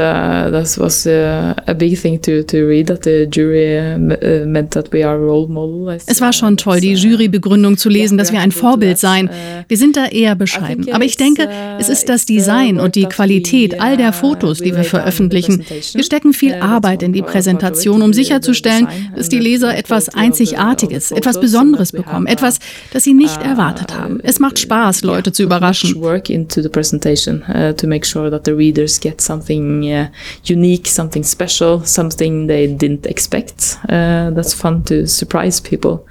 das was uh, a big thing to to read that the jury uh, meant that we are role model. Es war schon toll, die Jurybegründung zu lesen, dass wir ein Vorbild seien. Wir sind da eher bescheiden. Aber ich denke, es ist das Design und die Qualität all der Fotos, die wir veröffentlichen. Wir stecken viel Arbeit in die Präsentation, um sicherzustellen, dass die Leser etwas Einzigartiges, etwas Besonderes bekommen, etwas, das sie nicht erwartet haben. Es macht Spaß, Leute zu überraschen. unique, something special, something they didn't expect. Uh, that's fun to surprise people.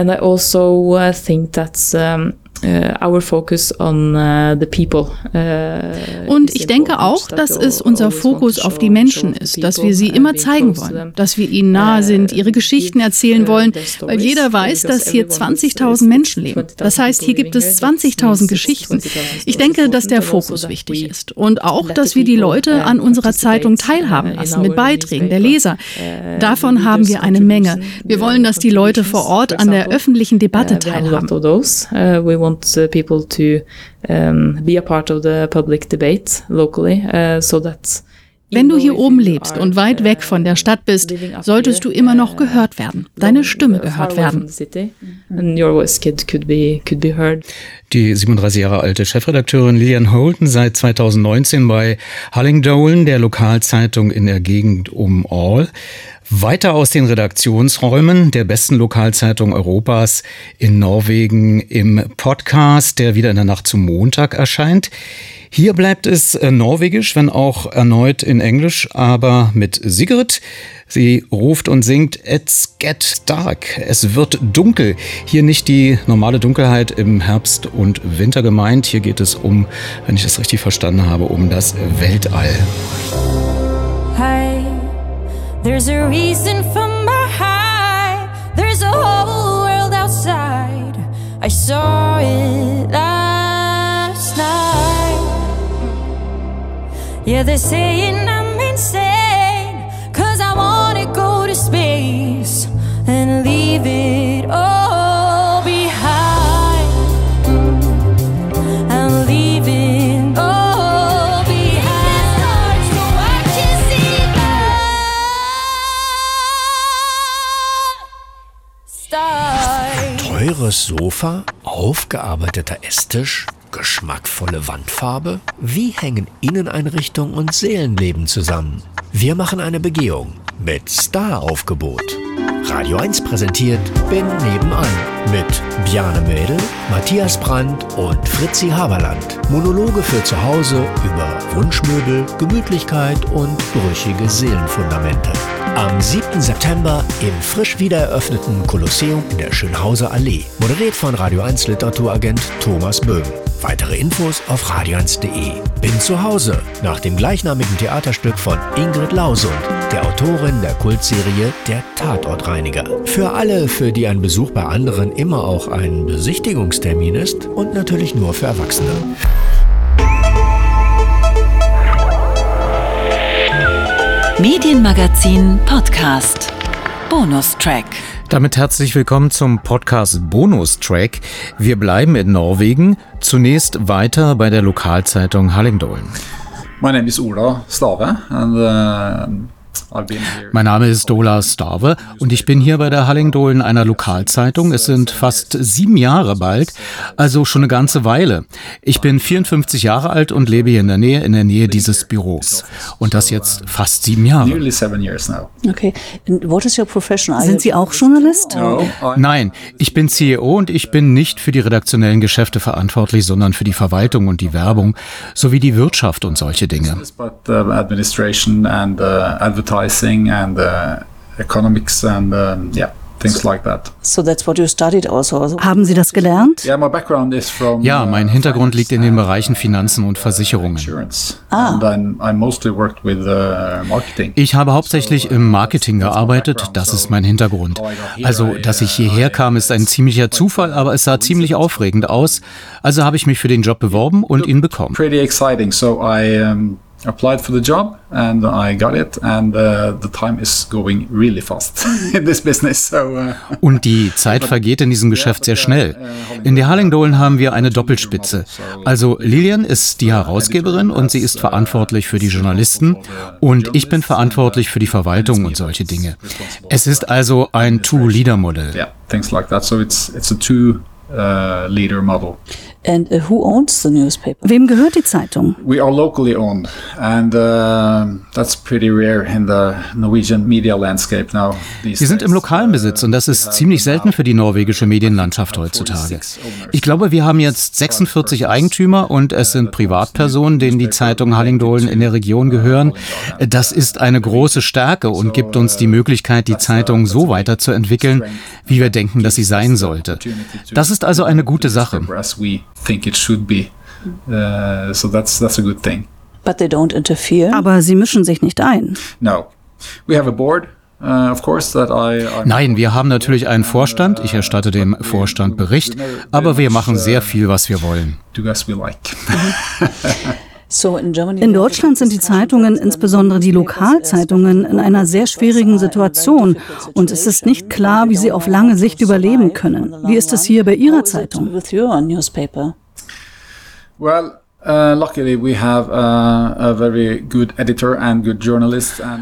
And I also uh, think that's um, Uh, our focus on uh, the people. Uh, Und ich denke auch, dass es unser Fokus auf die Menschen ist, dass wir sie immer zeigen wollen, dass wir ihnen nahe sind, ihre Geschichten erzählen wollen, weil jeder weiß, dass hier 20.000 Menschen leben. Das heißt, hier gibt es 20.000 Geschichten. Ich denke, dass der Fokus wichtig ist und auch, dass wir die Leute an unserer Zeitung teilhaben lassen mit Beiträgen der Leser. Davon haben wir eine Menge. Wir wollen, dass die Leute vor Ort an der öffentlichen Debatte teilhaben want uh, people to um, be a part of the public debate locally uh, so that Wenn du hier oben lebst und weit weg von der Stadt bist, solltest du immer noch gehört werden, deine Stimme gehört werden. Die 37 Jahre alte Chefredakteurin Lilian Holton seit 2019 bei Hullingdolan, der Lokalzeitung in der Gegend um All. Weiter aus den Redaktionsräumen der besten Lokalzeitung Europas in Norwegen im Podcast, der wieder in der Nacht zum Montag erscheint. Hier bleibt es äh, norwegisch, wenn auch erneut in Englisch, aber mit Sigrid. Sie ruft und singt It's get dark. Es wird dunkel. Hier nicht die normale Dunkelheit im Herbst und Winter gemeint. Hier geht es um, wenn ich das richtig verstanden habe, um das Weltall. Hey. There's a reason for my high. There's a whole world outside. I saw it last night. Yeah, they're saying I'm insane. Cause I wanna go to space and leave it Teures Sofa, aufgearbeiteter Esstisch, geschmackvolle Wandfarbe? Wie hängen Inneneinrichtung und Seelenleben zusammen? Wir machen eine Begehung mit Star-Aufgebot. Radio 1 präsentiert Bin nebenan mit Bjane Mädel, Matthias Brandt und Fritzi Haberland. Monologe für zu Hause über Wunschmöbel, Gemütlichkeit und brüchige Seelenfundamente. Am 7. September im frisch wiedereröffneten Kolosseum in der Schönhauser Allee. Moderiert von Radio 1 Literaturagent Thomas Böhm. Weitere Infos auf radio1.de. Bin zu Hause nach dem gleichnamigen Theaterstück von Ingrid Lausund, der Autorin der Kultserie Der Tatortreiniger. Für alle, für die ein Besuch bei anderen immer auch ein Besichtigungstermin ist und natürlich nur für Erwachsene. Medienmagazin Podcast. Bonustrack. Damit herzlich willkommen zum Podcast Bonustrack. Wir bleiben in Norwegen. Zunächst weiter bei der Lokalzeitung Hallingdolen. My name is Ola Stave and uh, mein Name ist Dola Starve und ich bin hier bei der Hallingdolen einer Lokalzeitung. Es sind fast sieben Jahre bald, also schon eine ganze Weile. Ich bin 54 Jahre alt und lebe hier in der Nähe, in der Nähe dieses Büros. Und das jetzt fast sieben Jahre. Okay. what is your profession? Sind Sie auch Journalist? Nein, ich bin CEO und ich bin nicht für die redaktionellen Geschäfte verantwortlich, sondern für die Verwaltung und die Werbung sowie die Wirtschaft und solche Dinge. Uh, advertising and uh, economics and um, yeah things like that. So that's what you studied also. Haben Sie das gelernt? Yeah, my background is from, ja, mein uh, Hintergrund liegt in den Bereichen Finanzen und Versicherungen. Ah. I mostly worked with uh, marketing. Ich habe hauptsächlich im Marketing gearbeitet, das ist mein Hintergrund. Also, dass ich hierher kam, ist ein ziemlicher Zufall, aber es sah ziemlich aufregend aus. Also habe ich mich für den Job beworben und ihn bekommen. Pretty exciting. So I um, applied for the job and I got it and uh, the time is going really fast in this business. So, uh, und die Zeit vergeht in diesem Geschäft sehr schnell. Uh, in der Harlingdolen haben wir eine Doppelspitze. Also Lilian ist die Herausgeberin und sie ist verantwortlich für die Journalisten und ich bin verantwortlich für die Verwaltung und solche Dinge. Es ist also ein Two-Leader-Modell. Yeah, things like that. So it's, it's a two-leader model. And uh, who owns the newspaper? Wem gehört die Zeitung? We are locally owned, and uh, that's pretty rare in the Norwegian media landscape now. Wir sind im lokalen Besitz und das ist ziemlich selten für die norwegische Medienlandschaft heutzutage. Ich glaube, wir haben jetzt 46 Eigentümer und es sind Privatpersonen, denen die Zeitung Hallingdolen in der Region gehören. Das ist eine große Stärke und gibt uns die Möglichkeit, die Zeitung so weiterzuentwickeln, wie wir denken, dass sie sein sollte. Das ist also eine gute Sache think it should be. Uh, so that's that's a good thing. But they don't interfere. Aber sie mischen sich nicht ein. No, we have a board. Uh, Nein, wir haben natürlich einen Vorstand. Ich erstatte dem Vorstand Bericht, aber wir machen sehr viel, was wir wollen. In Deutschland sind die Zeitungen, insbesondere die Lokalzeitungen, in einer sehr schwierigen Situation und es ist nicht klar, wie sie auf lange Sicht überleben können. Wie ist es hier bei Ihrer Zeitung? Well, Uh,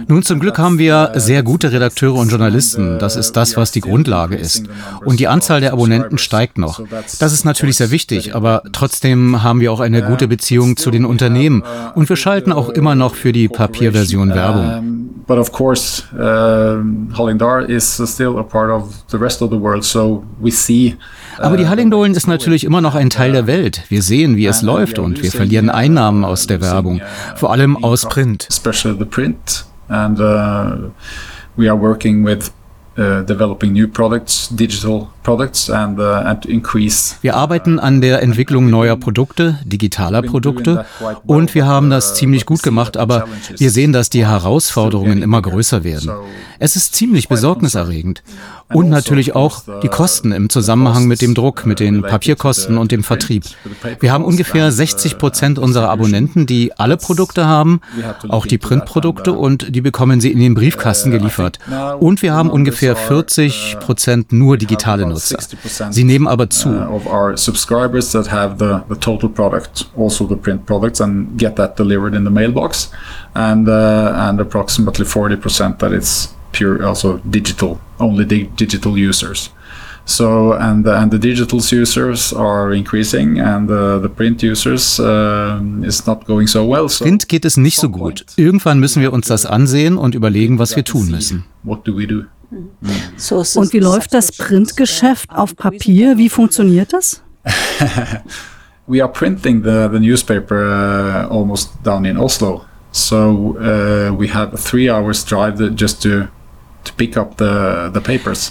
Nun, zum Glück haben wir sehr gute Redakteure und Journalisten. Das ist das, was die Grundlage ist. Und die Anzahl der Abonnenten steigt noch. Das ist natürlich sehr wichtig, aber trotzdem haben wir auch eine gute Beziehung zu den Unternehmen. Und wir schalten auch immer noch für die Papierversion Werbung. But of course, uh, Hallingdar is still a part of the rest of the world, so we see aber die Hallingdolen ist natürlich immer noch ein Teil der Welt. Wir sehen, wie es läuft und wir verlieren Einnahmen aus der Werbung, vor allem aus Print. And uh, we uh, digital uh. Wir arbeiten an der Entwicklung neuer Produkte, digitaler Produkte und wir haben das ziemlich gut gemacht, aber wir sehen, dass die Herausforderungen immer größer werden. Es ist ziemlich besorgniserregend und natürlich auch die Kosten im Zusammenhang mit dem Druck, mit den Papierkosten und dem Vertrieb. Wir haben ungefähr 60 Prozent unserer Abonnenten, die alle Produkte haben, auch die Printprodukte und die bekommen sie in den Briefkasten geliefert. Und wir haben ungefähr 40 Prozent nur digitale Nutzer. Sie nehmen aber zu. And, uh, and approximately 40% that it's pure also digital only the digital users. So and and the digital users are increasing and the, the print users uh, is not going so well so print geht es nicht so gut. irgendwann müssen wir uns das ansehen und überlegen was wir tun müssen. what do we do und wie läuft das Printgeschäft auf Papier? Wie funktioniert das? We are printing the the newspaper uh, almost down in Oslo. So uh, we have a three hours drive just to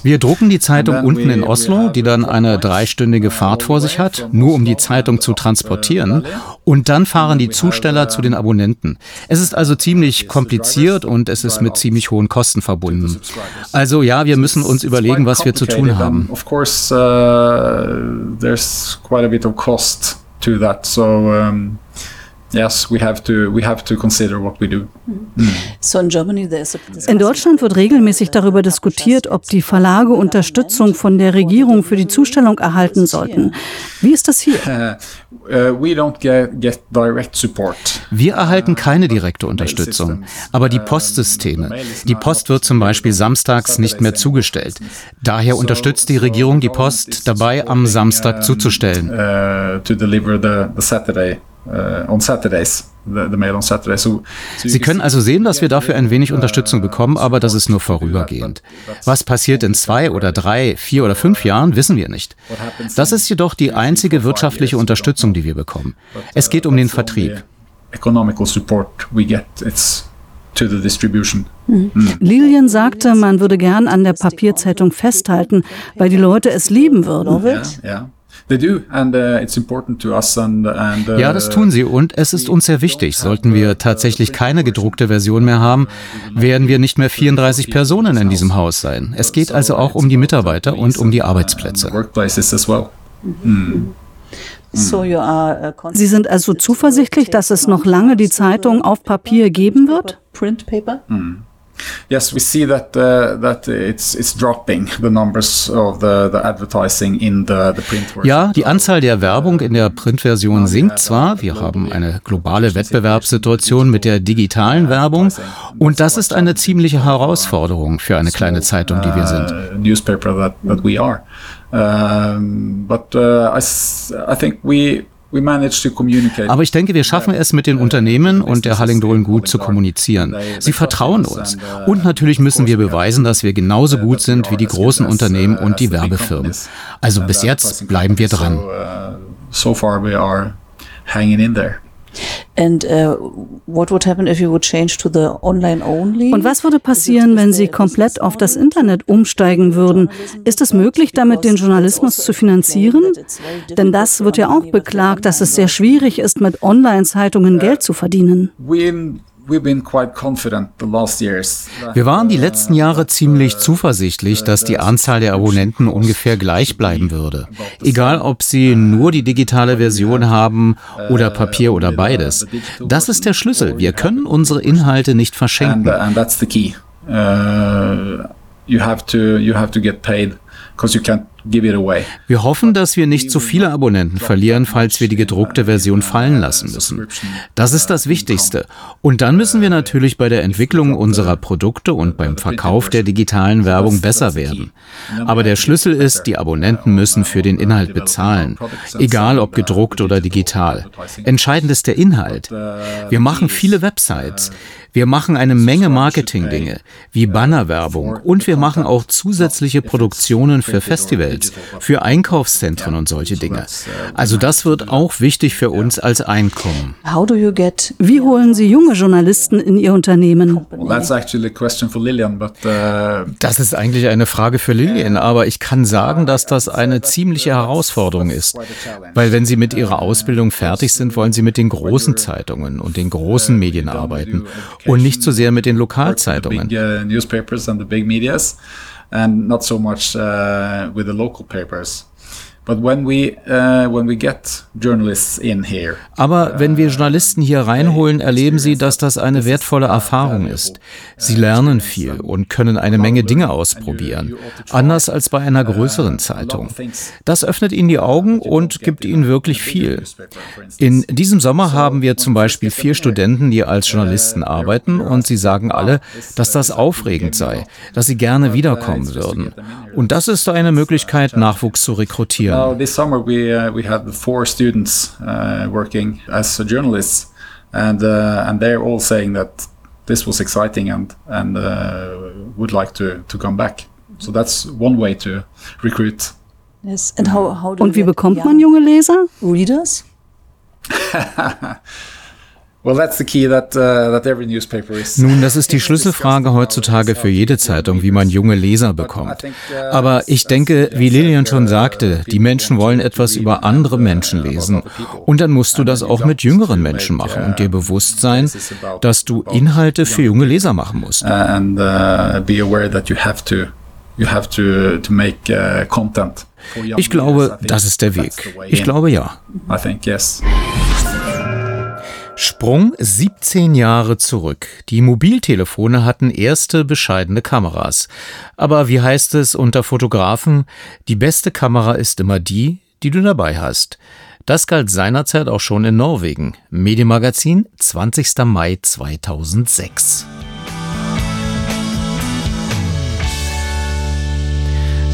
wir drucken die Zeitung unten in Oslo, die dann eine dreistündige Fahrt vor sich hat, nur um die Zeitung zu transportieren. Und dann fahren die Zusteller zu den Abonnenten. Es ist also ziemlich kompliziert und es ist mit ziemlich hohen Kosten verbunden. Also ja, wir müssen uns überlegen, was wir zu tun haben. Of course, uh, there's quite a bit of cost to that. So yes, we have to we have to consider what we do. In Deutschland wird regelmäßig darüber diskutiert, ob die Verlage Unterstützung von der Regierung für die Zustellung erhalten sollten. Wie ist das hier? Uh, Wir erhalten keine direkte Unterstützung, aber die Postsysteme. Die Post wird zum Beispiel samstags nicht mehr zugestellt. Daher unterstützt die Regierung die Post dabei, am Samstag zuzustellen. Uh, uh, on Saturdays. The, the mail on Saturdays. So, so Sie können also sehen, dass wir dafür ein wenig Unterstützung bekommen, aber das ist nur vorübergehend. Was passiert in zwei oder drei, vier oder fünf Jahren, wissen wir nicht. Das ist jedoch die einzige wirtschaftliche Unterstützung, die wir bekommen. Es geht um den Vertrieb. Economical support we get. It's to the distribution. Mhm. Lilian sagte, man würde gern an der Papierzeitung festhalten, weil die Leute es lieben würden. Ja, ja. Uh, uh, ja, das tun sie und es ist uns sehr wichtig. Sollten wir tatsächlich keine gedruckte Version mehr haben, werden wir nicht mehr 34 Personen in diesem Haus sein. Es geht also auch um die Mitarbeiter und um die Arbeitsplätze. Mm. Sie sind also zuversichtlich, dass es noch lange die Zeitung auf Papier geben wird? Print paper? Mm. Yes, we see that uh, that it's it's dropping the numbers of the, the advertising in the, the print version. Ja, die Anzahl der Werbung in der Printversion sinkt zwar. Wir haben eine globale Wettbewerbssituation mit der digitalen Werbung und das ist eine ziemliche Herausforderung für eine kleine Zeitung, die wir sind. Uh, newspaper that, that we are. But uh, I, I think we aber ich denke, wir schaffen es mit den Unternehmen und der Hallingdolen gut zu kommunizieren. Sie vertrauen uns. Und natürlich müssen wir beweisen, dass wir genauso gut sind wie die großen Unternehmen und die Werbefirmen. Also bis jetzt bleiben wir dran. So far we are hanging in there. And uh, what would happen if you would change to the online only? Und was würde passieren, wenn Sie komplett auf das Internet umsteigen würden? Ist es möglich, damit den Journalismus zu finanzieren? Denn das wird ja auch beklagt, dass es sehr schwierig ist, mit Online-Zeitungen Geld zu verdienen. Wir waren die letzten Jahre ziemlich zuversichtlich, dass die Anzahl der Abonnenten ungefähr gleich bleiben würde. Egal, ob sie nur die digitale Version haben oder Papier oder beides. Das ist der Schlüssel. Wir können unsere Inhalte nicht verschenken. Uh, you have to you have to get paid because you can't Wir hoffen, dass wir nicht zu viele Abonnenten verlieren, falls wir die gedruckte Version fallen lassen müssen. Das ist das Wichtigste. Und dann müssen wir natürlich bei der Entwicklung unserer Produkte und beim Verkauf der digitalen Werbung besser werden. Aber der Schlüssel ist, die Abonnenten müssen für den Inhalt bezahlen, egal ob gedruckt oder digital. Entscheidend ist der Inhalt. Wir machen viele Websites. Wir machen eine Menge Marketing-Dinge, wie Bannerwerbung und wir machen auch zusätzliche Produktionen für Festivals, für Einkaufszentren und solche Dinge. Also das wird auch wichtig für uns als Einkommen. How do you get? Wie holen Sie junge Journalisten in Ihr Unternehmen? Uh, das ist eigentlich eine Frage für Lillian, aber ich kann sagen, dass das eine ziemliche Herausforderung ist. Weil wenn Sie mit Ihrer Ausbildung fertig sind, wollen Sie mit den großen Zeitungen und den großen Medien arbeiten und nicht so sehr mit den Lokalzeitungen. And not so much uh, with the local papers. Aber wenn wir Journalisten hier reinholen, erleben sie, dass das eine wertvolle Erfahrung ist. Sie lernen viel und können eine Menge Dinge ausprobieren, anders als bei einer größeren Zeitung. Das öffnet ihnen die Augen und gibt ihnen wirklich viel. In diesem Sommer haben wir zum Beispiel vier Studenten, die als Journalisten arbeiten und sie sagen alle, dass das aufregend sei, dass sie gerne wiederkommen würden. Und das ist eine Möglichkeit, Nachwuchs zu rekrutieren. Well, this summer we uh, we had four students uh, working as journalists, and uh, and they're all saying that this was exciting and and uh, would like to to come back. So that's one way to recruit. Yes. And how, how Und wie bekommt man junge Leser? Readers? Uh, Nun, das ist die Schlüsselfrage heutzutage für jede Zeitung, wie man junge Leser bekommt. Aber ich denke, wie Lilian schon sagte, die Menschen wollen etwas über andere Menschen lesen. Und dann musst du das auch mit jüngeren Menschen machen und dir bewusst sein, dass du Inhalte für junge Leser machen musst. And uh, be aware that you have to you have to to make uh, content. Ich glaube, das ist der Weg. Ich glaube ja. I think yes. Sprung 17 Jahre zurück. Die Mobiltelefone hatten erste bescheidene Kameras. Aber wie heißt es unter Fotografen? Die beste Kamera ist immer die, die du dabei hast. Das galt seinerzeit auch schon in Norwegen. Medienmagazin, 20. Mai 2006.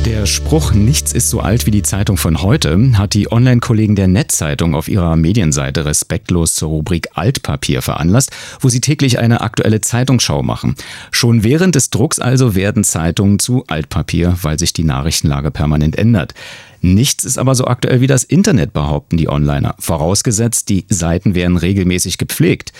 Der Spruch Nichts ist so alt wie die Zeitung von heute hat die Online-Kollegen der Netzzeitung auf ihrer Medienseite respektlos zur Rubrik Altpapier veranlasst, wo sie täglich eine aktuelle Zeitungsschau machen. Schon während des Drucks also werden Zeitungen zu Altpapier, weil sich die Nachrichtenlage permanent ändert. Nichts ist aber so aktuell wie das Internet, behaupten die Onliner, vorausgesetzt, die Seiten werden regelmäßig gepflegt.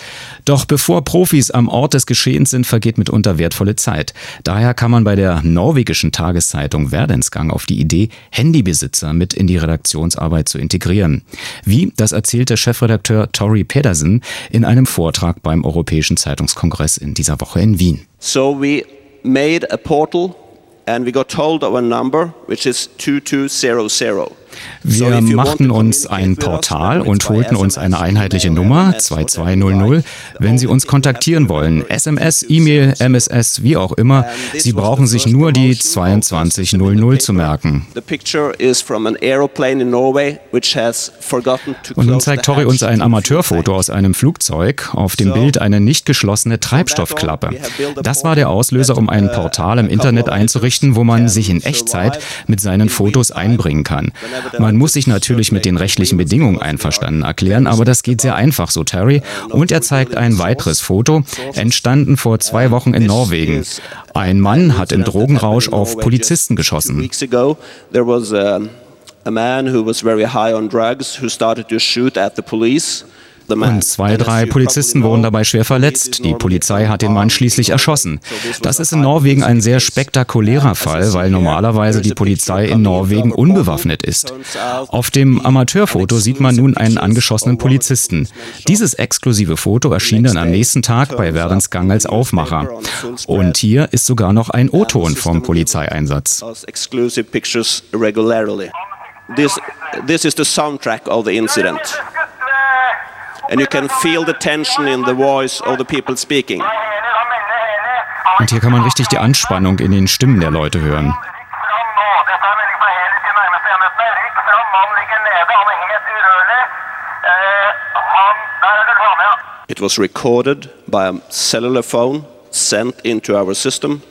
Doch bevor Profis am Ort des Geschehens sind, vergeht mitunter wertvolle Zeit. Daher kann man bei der norwegischen Tageszeitung Verdensgang auf die Idee, Handybesitzer mit in die Redaktionsarbeit zu integrieren. Wie, das erzählt der Chefredakteur Tori Pedersen in einem Vortrag beim Europäischen Zeitungskongress in dieser Woche in Wien. So we made a portal and we got told of a number which is 2200. Wir machten uns ein Portal und holten uns eine einheitliche Nummer 2200. Wenn Sie uns kontaktieren wollen, SMS, E-Mail, MSS, wie auch immer, Sie brauchen sich nur die 2200 zu merken. Und nun zeigt Tori uns ein Amateurfoto aus einem Flugzeug, auf dem Bild eine nicht geschlossene Treibstoffklappe. Das war der Auslöser, um ein Portal im Internet einzurichten, wo man sich in Echtzeit mit seinen Fotos einbringen kann. Man muss sich natürlich mit den rechtlichen Bedingungen einverstanden erklären, aber das geht sehr einfach, so Terry. Und er zeigt ein weiteres Foto, entstanden vor zwei Wochen in Norwegen. Ein Mann hat im Drogenrausch auf Polizisten geschossen. A man who was very high on drugs who started to shoot at the police. Und zwei, drei Polizisten wurden dabei schwer verletzt. Die Polizei hat den Mann schließlich erschossen. Das ist in Norwegen ein sehr spektakulärer Fall, weil normalerweise die Polizei in Norwegen unbewaffnet ist. Auf dem Amateurfoto sieht man nun einen angeschossenen Polizisten. Dieses exklusive Foto erschien dann am nächsten Tag bei Werdensgang als Aufmacher. Und hier ist sogar noch ein O-Ton vom Polizeieinsatz. This, this is the soundtrack of the incident and you can feel the tension in the voice of the people speaking. Und hier kann man richtig die Anspannung in den Stimmen der Leute hören. It was recorded by a cellular phone sent into our system.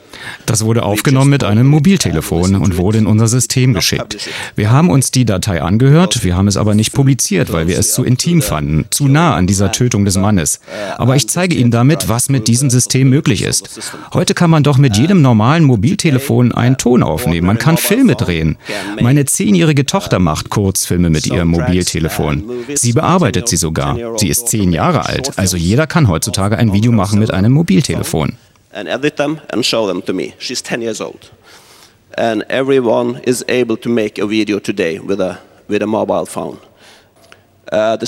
Das wurde aufgenommen mit einem Mobiltelefon und wurde in unser System geschickt. Wir haben uns die Datei angehört, wir haben es aber nicht publiziert, weil wir es zu intim fanden, zu nah an dieser Tötung des Mannes. Aber ich zeige Ihnen damit, was mit diesem System möglich ist. Heute kann man doch mit jedem normalen Mobiltelefon einen Ton aufnehmen, man kann Filme drehen. Meine zehnjährige Tochter macht Kurzfilme mit ihrem Mobiltelefon. Sie bearbeitet sie sogar. Sie ist zehn Jahre alt, also jeder kann heutzutage ein Video machen mit einem Mobiltelefon. And edit them and show them to me. She's 10 years old. And everyone is able to make a video today with a, with a mobile phone. Uh, die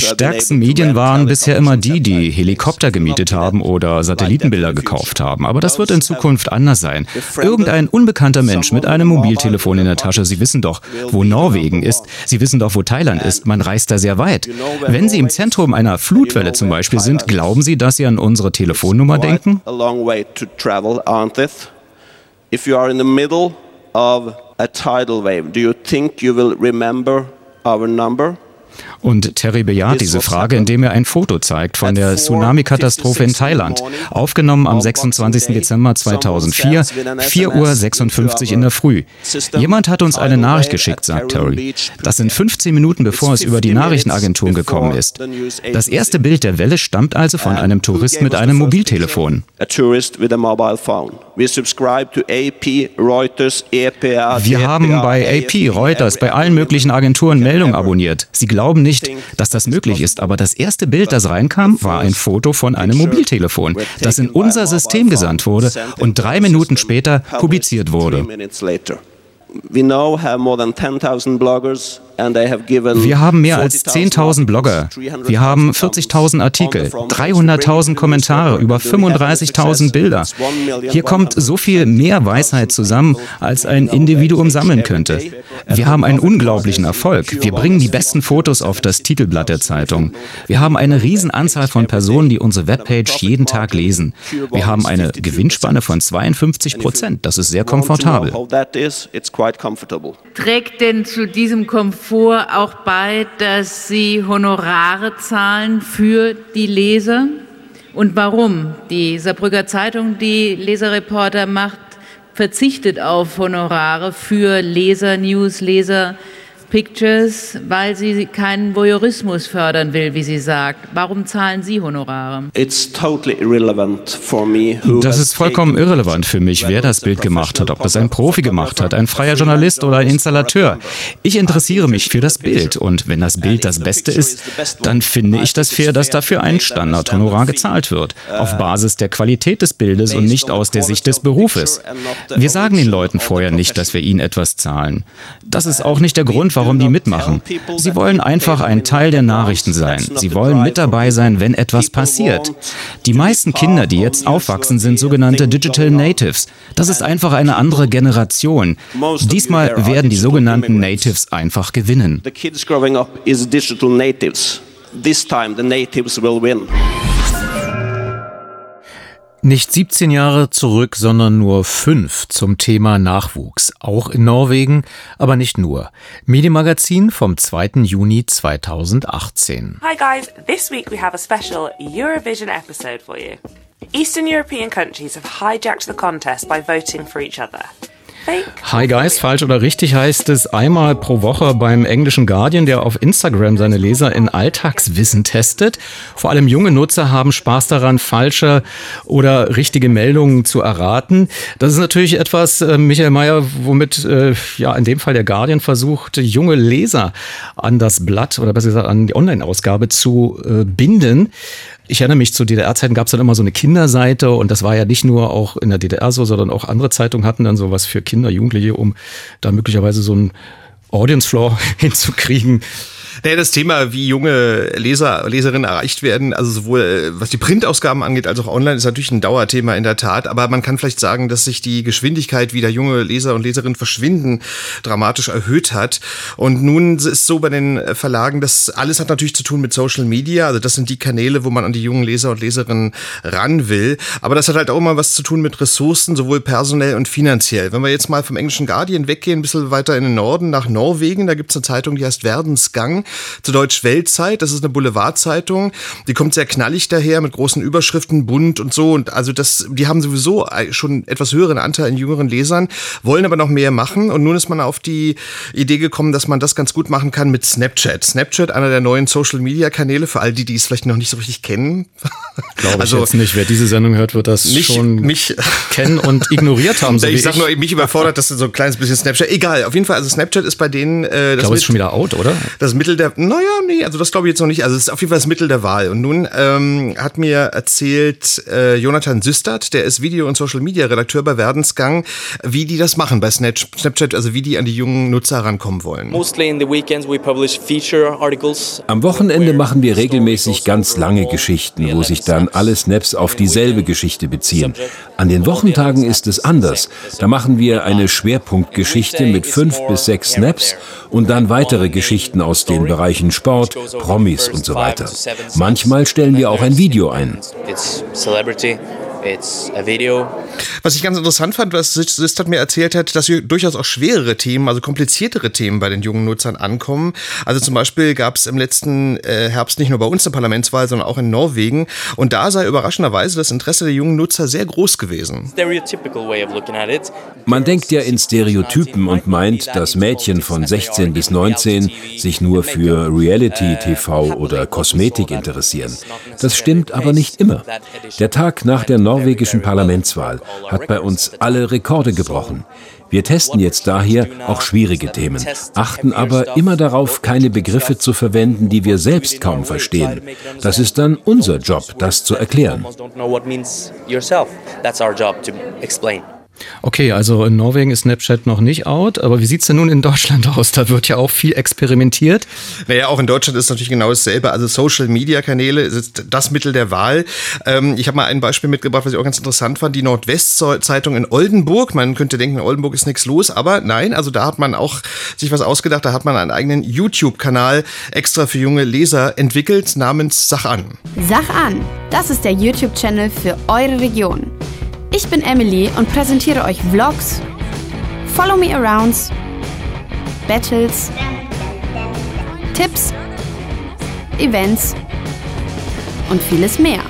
stärksten Medien waren bisher immer die, die Helikopter gemietet haben oder Satellitenbilder gekauft haben. Aber das wird in Zukunft anders sein. Irgendein unbekannter Mensch mit einem Mobiltelefon in der Tasche, Sie wissen doch, wo Norwegen ist, Sie wissen doch, wo Thailand ist, man reist da sehr weit. Wenn Sie im Zentrum einer Flutwelle zum Beispiel sind, glauben Sie, dass Sie an unsere Telefonnummer denken? If you are in the middle of a tidal wave, do you think you will remember our number? Und Terry bejaht diese Frage, indem er ein Foto zeigt von der Tsunami-Katastrophe in Thailand, aufgenommen am 26. Dezember 2004, 4.56 Uhr in der Früh. Jemand hat uns eine Nachricht geschickt, sagt Terry. Das sind 15 Minuten, bevor es über die Nachrichtenagenturen gekommen ist. Das erste Bild der Welle stammt also von einem Tourist mit einem Mobiltelefon. Wir haben bei AP, Reuters, bei allen möglichen Agenturen Meldungen abonniert. Sie glauben nicht, dass das möglich ist, aber das erste Bild, das reinkam, war ein Foto von einem Mobiltelefon, das in unser System gesandt wurde und drei Minuten später publiziert wurde. We now have more than 10,000 bloggers wir haben mehr als 10.000 Blogger. Wir haben 40.000 Artikel, 300.000 Kommentare, über 35.000 Bilder. Hier kommt so viel mehr Weisheit zusammen, als ein Individuum sammeln könnte. Wir haben einen unglaublichen Erfolg. Wir bringen die besten Fotos auf das Titelblatt der Zeitung. Wir haben eine Riesenanzahl von Personen, die unsere Webpage jeden Tag lesen. Wir haben eine Gewinnspanne von 52 Prozent. Das ist sehr komfortabel. Trägt denn zu diesem Komfort vor auch bei, dass Sie Honorare zahlen für die Leser? Und warum? Die Saarbrücker Zeitung, die Leserreporter macht, verzichtet auf Honorare für Leser, News, Leser. Pictures, weil sie keinen Voyeurismus fördern will, wie sie sagt. Warum zahlen Sie Honorare? Das ist vollkommen irrelevant für mich, wer das Bild gemacht hat, ob das ein Profi gemacht hat, ein freier Journalist oder ein Installateur. Ich interessiere mich für das Bild und wenn das Bild das Beste ist, dann finde ich das fair, dass dafür ein Standardhonorar gezahlt wird, auf Basis der Qualität des Bildes und nicht aus der Sicht des Berufes. Wir sagen den Leuten vorher nicht, dass wir ihnen etwas zahlen. Das ist auch nicht der Grund, warum warum die mitmachen. Sie wollen einfach ein Teil der Nachrichten sein. Sie wollen mit dabei sein, wenn etwas passiert. Die meisten Kinder, die jetzt aufwachsen, sind sogenannte Digital Natives. Das ist einfach eine andere Generation. Diesmal werden die sogenannten Natives einfach gewinnen. This time the natives will win. Nicht 17 Jahre zurück, sondern nur fünf zum Thema Nachwuchs. Auch in Norwegen, aber nicht nur. Medienmagazin vom 2. Juni 2018. Hi guys, this week we have a special Eurovision episode for you. Eastern European countries have hijacked the contest by voting for each other. Hi Guys, falsch oder richtig heißt es einmal pro Woche beim englischen Guardian, der auf Instagram seine Leser in Alltagswissen testet. Vor allem junge Nutzer haben Spaß daran, falsche oder richtige Meldungen zu erraten. Das ist natürlich etwas, äh, Michael Mayer, womit äh, ja in dem Fall der Guardian versucht, junge Leser an das Blatt oder besser gesagt an die Online-Ausgabe zu äh, binden. Ich erinnere mich, zu DDR-Zeiten gab es dann immer so eine Kinderseite und das war ja nicht nur auch in der DDR so, sondern auch andere Zeitungen hatten dann sowas für Kinder, Jugendliche, um da möglicherweise so ein Audience Floor hinzukriegen. Naja, das Thema, wie junge Leser, Leserinnen erreicht werden, also sowohl äh, was die Printausgaben angeht, als auch online, ist natürlich ein Dauerthema in der Tat. Aber man kann vielleicht sagen, dass sich die Geschwindigkeit, wie da junge Leser und Leserinnen verschwinden, dramatisch erhöht hat. Und nun ist so bei den Verlagen, das alles hat natürlich zu tun mit Social Media. Also das sind die Kanäle, wo man an die jungen Leser und Leserinnen ran will. Aber das hat halt auch immer was zu tun mit Ressourcen, sowohl personell und finanziell. Wenn wir jetzt mal vom englischen Guardian weggehen, ein bisschen weiter in den Norden nach Norwegen, da gibt es eine Zeitung, die heißt Werdensgang, zu Deutsch Weltzeit. Das ist eine Boulevardzeitung. Die kommt sehr knallig daher mit großen Überschriften, bunt und so. Und also das, die haben sowieso schon etwas höheren Anteil an jüngeren Lesern, wollen aber noch mehr machen. Und nun ist man auf die Idee gekommen, dass man das ganz gut machen kann mit Snapchat. Snapchat, einer der neuen Social Media Kanäle, für all die, die es vielleicht noch nicht so richtig kennen. Glaube also, ich jetzt nicht. Wer diese Sendung hört, wird das nicht schon mich kennen und ignoriert haben. So ich sag nur, mich überfordert das so ein kleines bisschen Snapchat. Egal, auf jeden Fall, also Snapchat ist bei denen. Äh, das ich glaube, ist schon wieder out, oder? Das Mittel der. Naja, nee, also das glaube ich jetzt noch nicht. Also es ist auf jeden Fall das Mittel der Wahl. Und nun ähm, hat mir erzählt äh, Jonathan Süstert, der ist Video- und Social-Media-Redakteur bei Werdensgang, wie die das machen bei Snapchat, also wie die an die jungen Nutzer rankommen wollen. Am Wochenende machen wir regelmäßig ganz lange Geschichten, wo sich dann alle Snaps auf dieselbe Geschichte beziehen. An den Wochentagen ist es anders. Da machen wir eine Schwerpunktgeschichte mit fünf bis sechs Snaps und dann weitere Geschichten aus den Bereichen Sport, Promis und so weiter. Manchmal stellen wir auch ein Video ein. It's a video. Was ich ganz interessant fand, was Sistert mir erzählt hat, dass hier durchaus auch schwerere Themen, also kompliziertere Themen bei den jungen Nutzern ankommen. Also zum Beispiel gab es im letzten äh, Herbst nicht nur bei uns eine Parlamentswahl, sondern auch in Norwegen. Und da sei überraschenderweise das Interesse der jungen Nutzer sehr groß gewesen. Man denkt ja in Stereotypen und meint, dass Mädchen von 16 bis 19 sich nur für Reality-TV oder Kosmetik interessieren. Das stimmt aber nicht immer. Der Tag nach der norwegischen Parlamentswahl hat bei uns alle Rekorde gebrochen. Wir testen jetzt daher auch schwierige Themen, achten aber immer darauf, keine Begriffe zu verwenden, die wir selbst kaum verstehen. Das ist dann unser Job, das zu erklären. Okay, also in Norwegen ist Snapchat noch nicht out, aber wie sieht es denn nun in Deutschland aus? Da wird ja auch viel experimentiert. Naja, auch in Deutschland ist natürlich genau dasselbe. Also Social-Media-Kanäle ist das Mittel der Wahl. Ähm, ich habe mal ein Beispiel mitgebracht, was ich auch ganz interessant fand. Die Nordwest-Zeitung in Oldenburg. Man könnte denken, in Oldenburg ist nichts los, aber nein, also da hat man auch sich was ausgedacht. Da hat man einen eigenen YouTube-Kanal extra für junge Leser entwickelt, namens Sach an. Sach an, das ist der YouTube-Channel für eure Region. Ich bin Emily und präsentiere euch Vlogs, Follow Me Arounds, Battles, Tipps, Events. Und vieles mehr.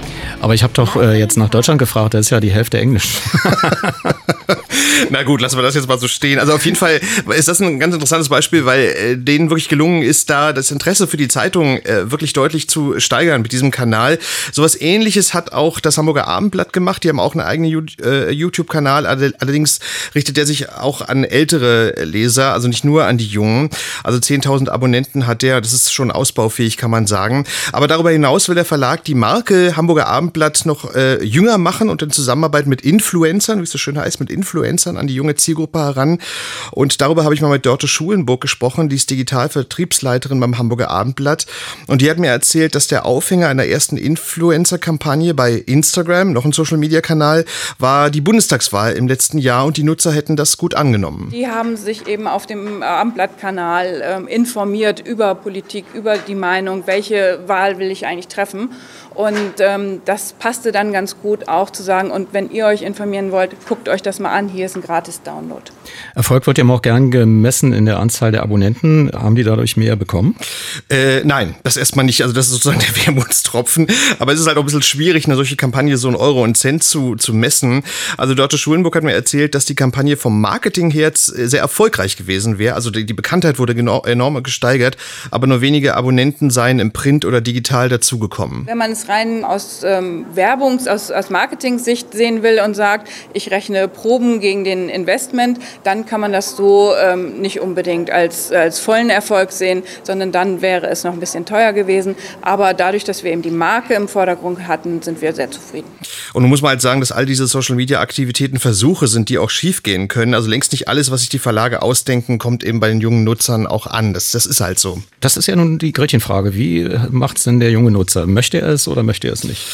Aber ich habe doch äh, jetzt nach Deutschland gefragt, da ist ja die Hälfte Englisch. Na gut, lassen wir das jetzt mal so stehen. Also auf jeden Fall ist das ein ganz interessantes Beispiel, weil äh, denen wirklich gelungen ist, da das Interesse für die Zeitung äh, wirklich deutlich zu steigern mit diesem Kanal. Sowas ähnliches hat auch das Hamburger Abendblatt gemacht. Die haben auch einen eigenen äh, YouTube-Kanal. Allerdings richtet der sich auch an ältere Leser, also nicht nur an die Jungen. Also 10.000 Abonnenten hat der. Das ist schon ausbaufähig, kann man sagen. Aber darüber hinaus will der Verlag die Marke Hamburger Abendblatt noch äh, jünger machen und in Zusammenarbeit mit Influencern, wie es so schön heißt, mit Influencern an die junge Zielgruppe heran. Und darüber habe ich mal mit Dörte Schulenburg gesprochen, die ist Digitalvertriebsleiterin beim Hamburger Abendblatt. Und die hat mir erzählt, dass der Aufhänger einer ersten Influencer-Kampagne bei Instagram, noch ein Social-Media-Kanal, war die Bundestagswahl im letzten Jahr und die Nutzer hätten das gut angenommen. Die haben sich eben auf dem Abendblatt-Kanal ähm, informiert über Politik, über die Meinung, welche Wahl will ich eigentlich treffen. Und ähm, das passte dann ganz gut auch zu sagen, und wenn ihr euch informieren wollt, guckt euch das mal an, hier ist ein Gratis-Download. Erfolg wird ja auch gern gemessen in der Anzahl der Abonnenten. Haben die dadurch mehr bekommen? Äh, nein, das erstmal nicht. Also das ist sozusagen der Wermutstropfen. Aber es ist halt auch ein bisschen schwierig, eine solche Kampagne so ein Euro und Cent zu, zu messen. Also Dörte Schulenburg hat mir erzählt, dass die Kampagne vom Marketing her sehr erfolgreich gewesen wäre. Also die, die Bekanntheit wurde enorm gesteigert, aber nur wenige Abonnenten seien im Print oder digital dazugekommen. Wenn man es rein aus ähm, Werbungs-, aus, aus Marketing-Sicht sehen will und sagt, ich rechne Proben gegen den Investment, dann kann man das so ähm, nicht unbedingt als, als vollen Erfolg sehen, sondern dann wäre es noch ein bisschen teuer gewesen. Aber dadurch, dass wir eben die Marke im Vordergrund hatten, sind wir sehr zufrieden. Und nun muss man halt sagen, dass all diese Social-Media-Aktivitäten Versuche sind, die auch schiefgehen können. Also längst nicht alles, was sich die Verlage ausdenken, kommt eben bei den jungen Nutzern auch an. Das, das ist halt so. Das ist ja nun die Gretchenfrage. Wie macht es denn der junge Nutzer? Möchte er es oder möchte er es nicht?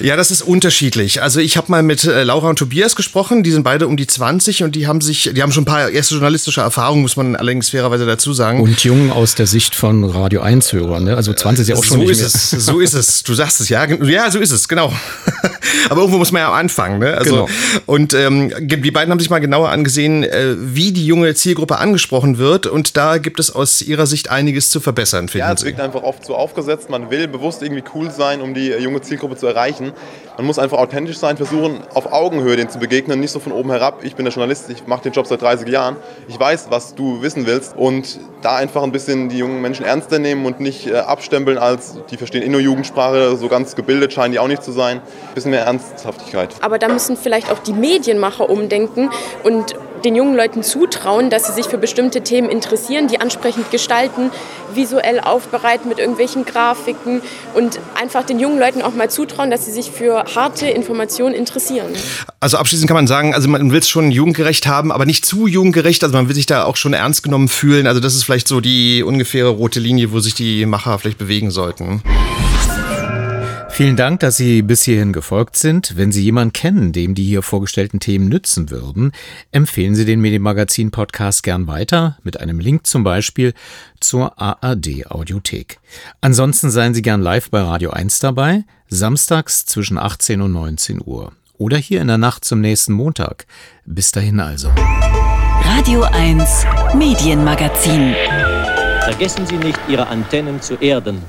Ja, das ist unterschiedlich. Also ich habe mal mit äh, Laura und Tobias gesprochen. Die sind beide um die 20 und die haben sich, die haben schon ein paar erste journalistische Erfahrungen, muss man allerdings fairerweise dazu sagen. Und jung aus der Sicht von Radio 1-Hörern. Ne? Also 20 ist ja auch schon so nicht ist mehr. Es, so ist es. Du sagst es, ja. Ja, so ist es, genau. Aber irgendwo muss man ja anfangen. Ne? Also, genau. Und ähm, die beiden haben sich mal genauer angesehen, äh, wie die junge Zielgruppe angesprochen wird. Und da gibt es aus ihrer Sicht einiges zu verbessern, finden Ja, es wirkt einfach oft so aufgesetzt. Man will bewusst irgendwie cool sein, um die junge Zielgruppe zu erreichen. Man muss einfach authentisch sein, versuchen, auf Augenhöhe denen zu begegnen, nicht so von oben herab. Ich bin der Journalist, ich mache den Job seit 30 Jahren. Ich weiß, was du wissen willst. Und da einfach ein bisschen die jungen Menschen ernster nehmen und nicht äh, abstempeln als, die verstehen eh nur Jugendsprache, so ganz gebildet scheinen die auch nicht zu sein. Ein bisschen mehr Ernsthaftigkeit. Aber da müssen vielleicht auch die Medienmacher umdenken und den jungen Leuten zutrauen, dass sie sich für bestimmte Themen interessieren, die ansprechend gestalten, visuell aufbereiten mit irgendwelchen Grafiken und einfach den jungen Leuten auch mal zutrauen, dass sie sich für harte Informationen interessieren. Also abschließend kann man sagen, also man will es schon jugendgerecht haben, aber nicht zu jugendgerecht. Also man will sich da auch schon ernst genommen fühlen. Also das ist vielleicht so die ungefähre rote Linie, wo sich die Macher vielleicht bewegen sollten. Vielen Dank, dass Sie bis hierhin gefolgt sind. Wenn Sie jemanden kennen, dem die hier vorgestellten Themen nützen würden, empfehlen Sie den Medienmagazin Podcast gern weiter, mit einem Link zum Beispiel zur ARD Audiothek. Ansonsten seien Sie gern live bei Radio 1 dabei, samstags zwischen 18 und 19 Uhr. Oder hier in der Nacht zum nächsten Montag. Bis dahin also. Radio 1 Medienmagazin. Vergessen Sie nicht, Ihre Antennen zu erden.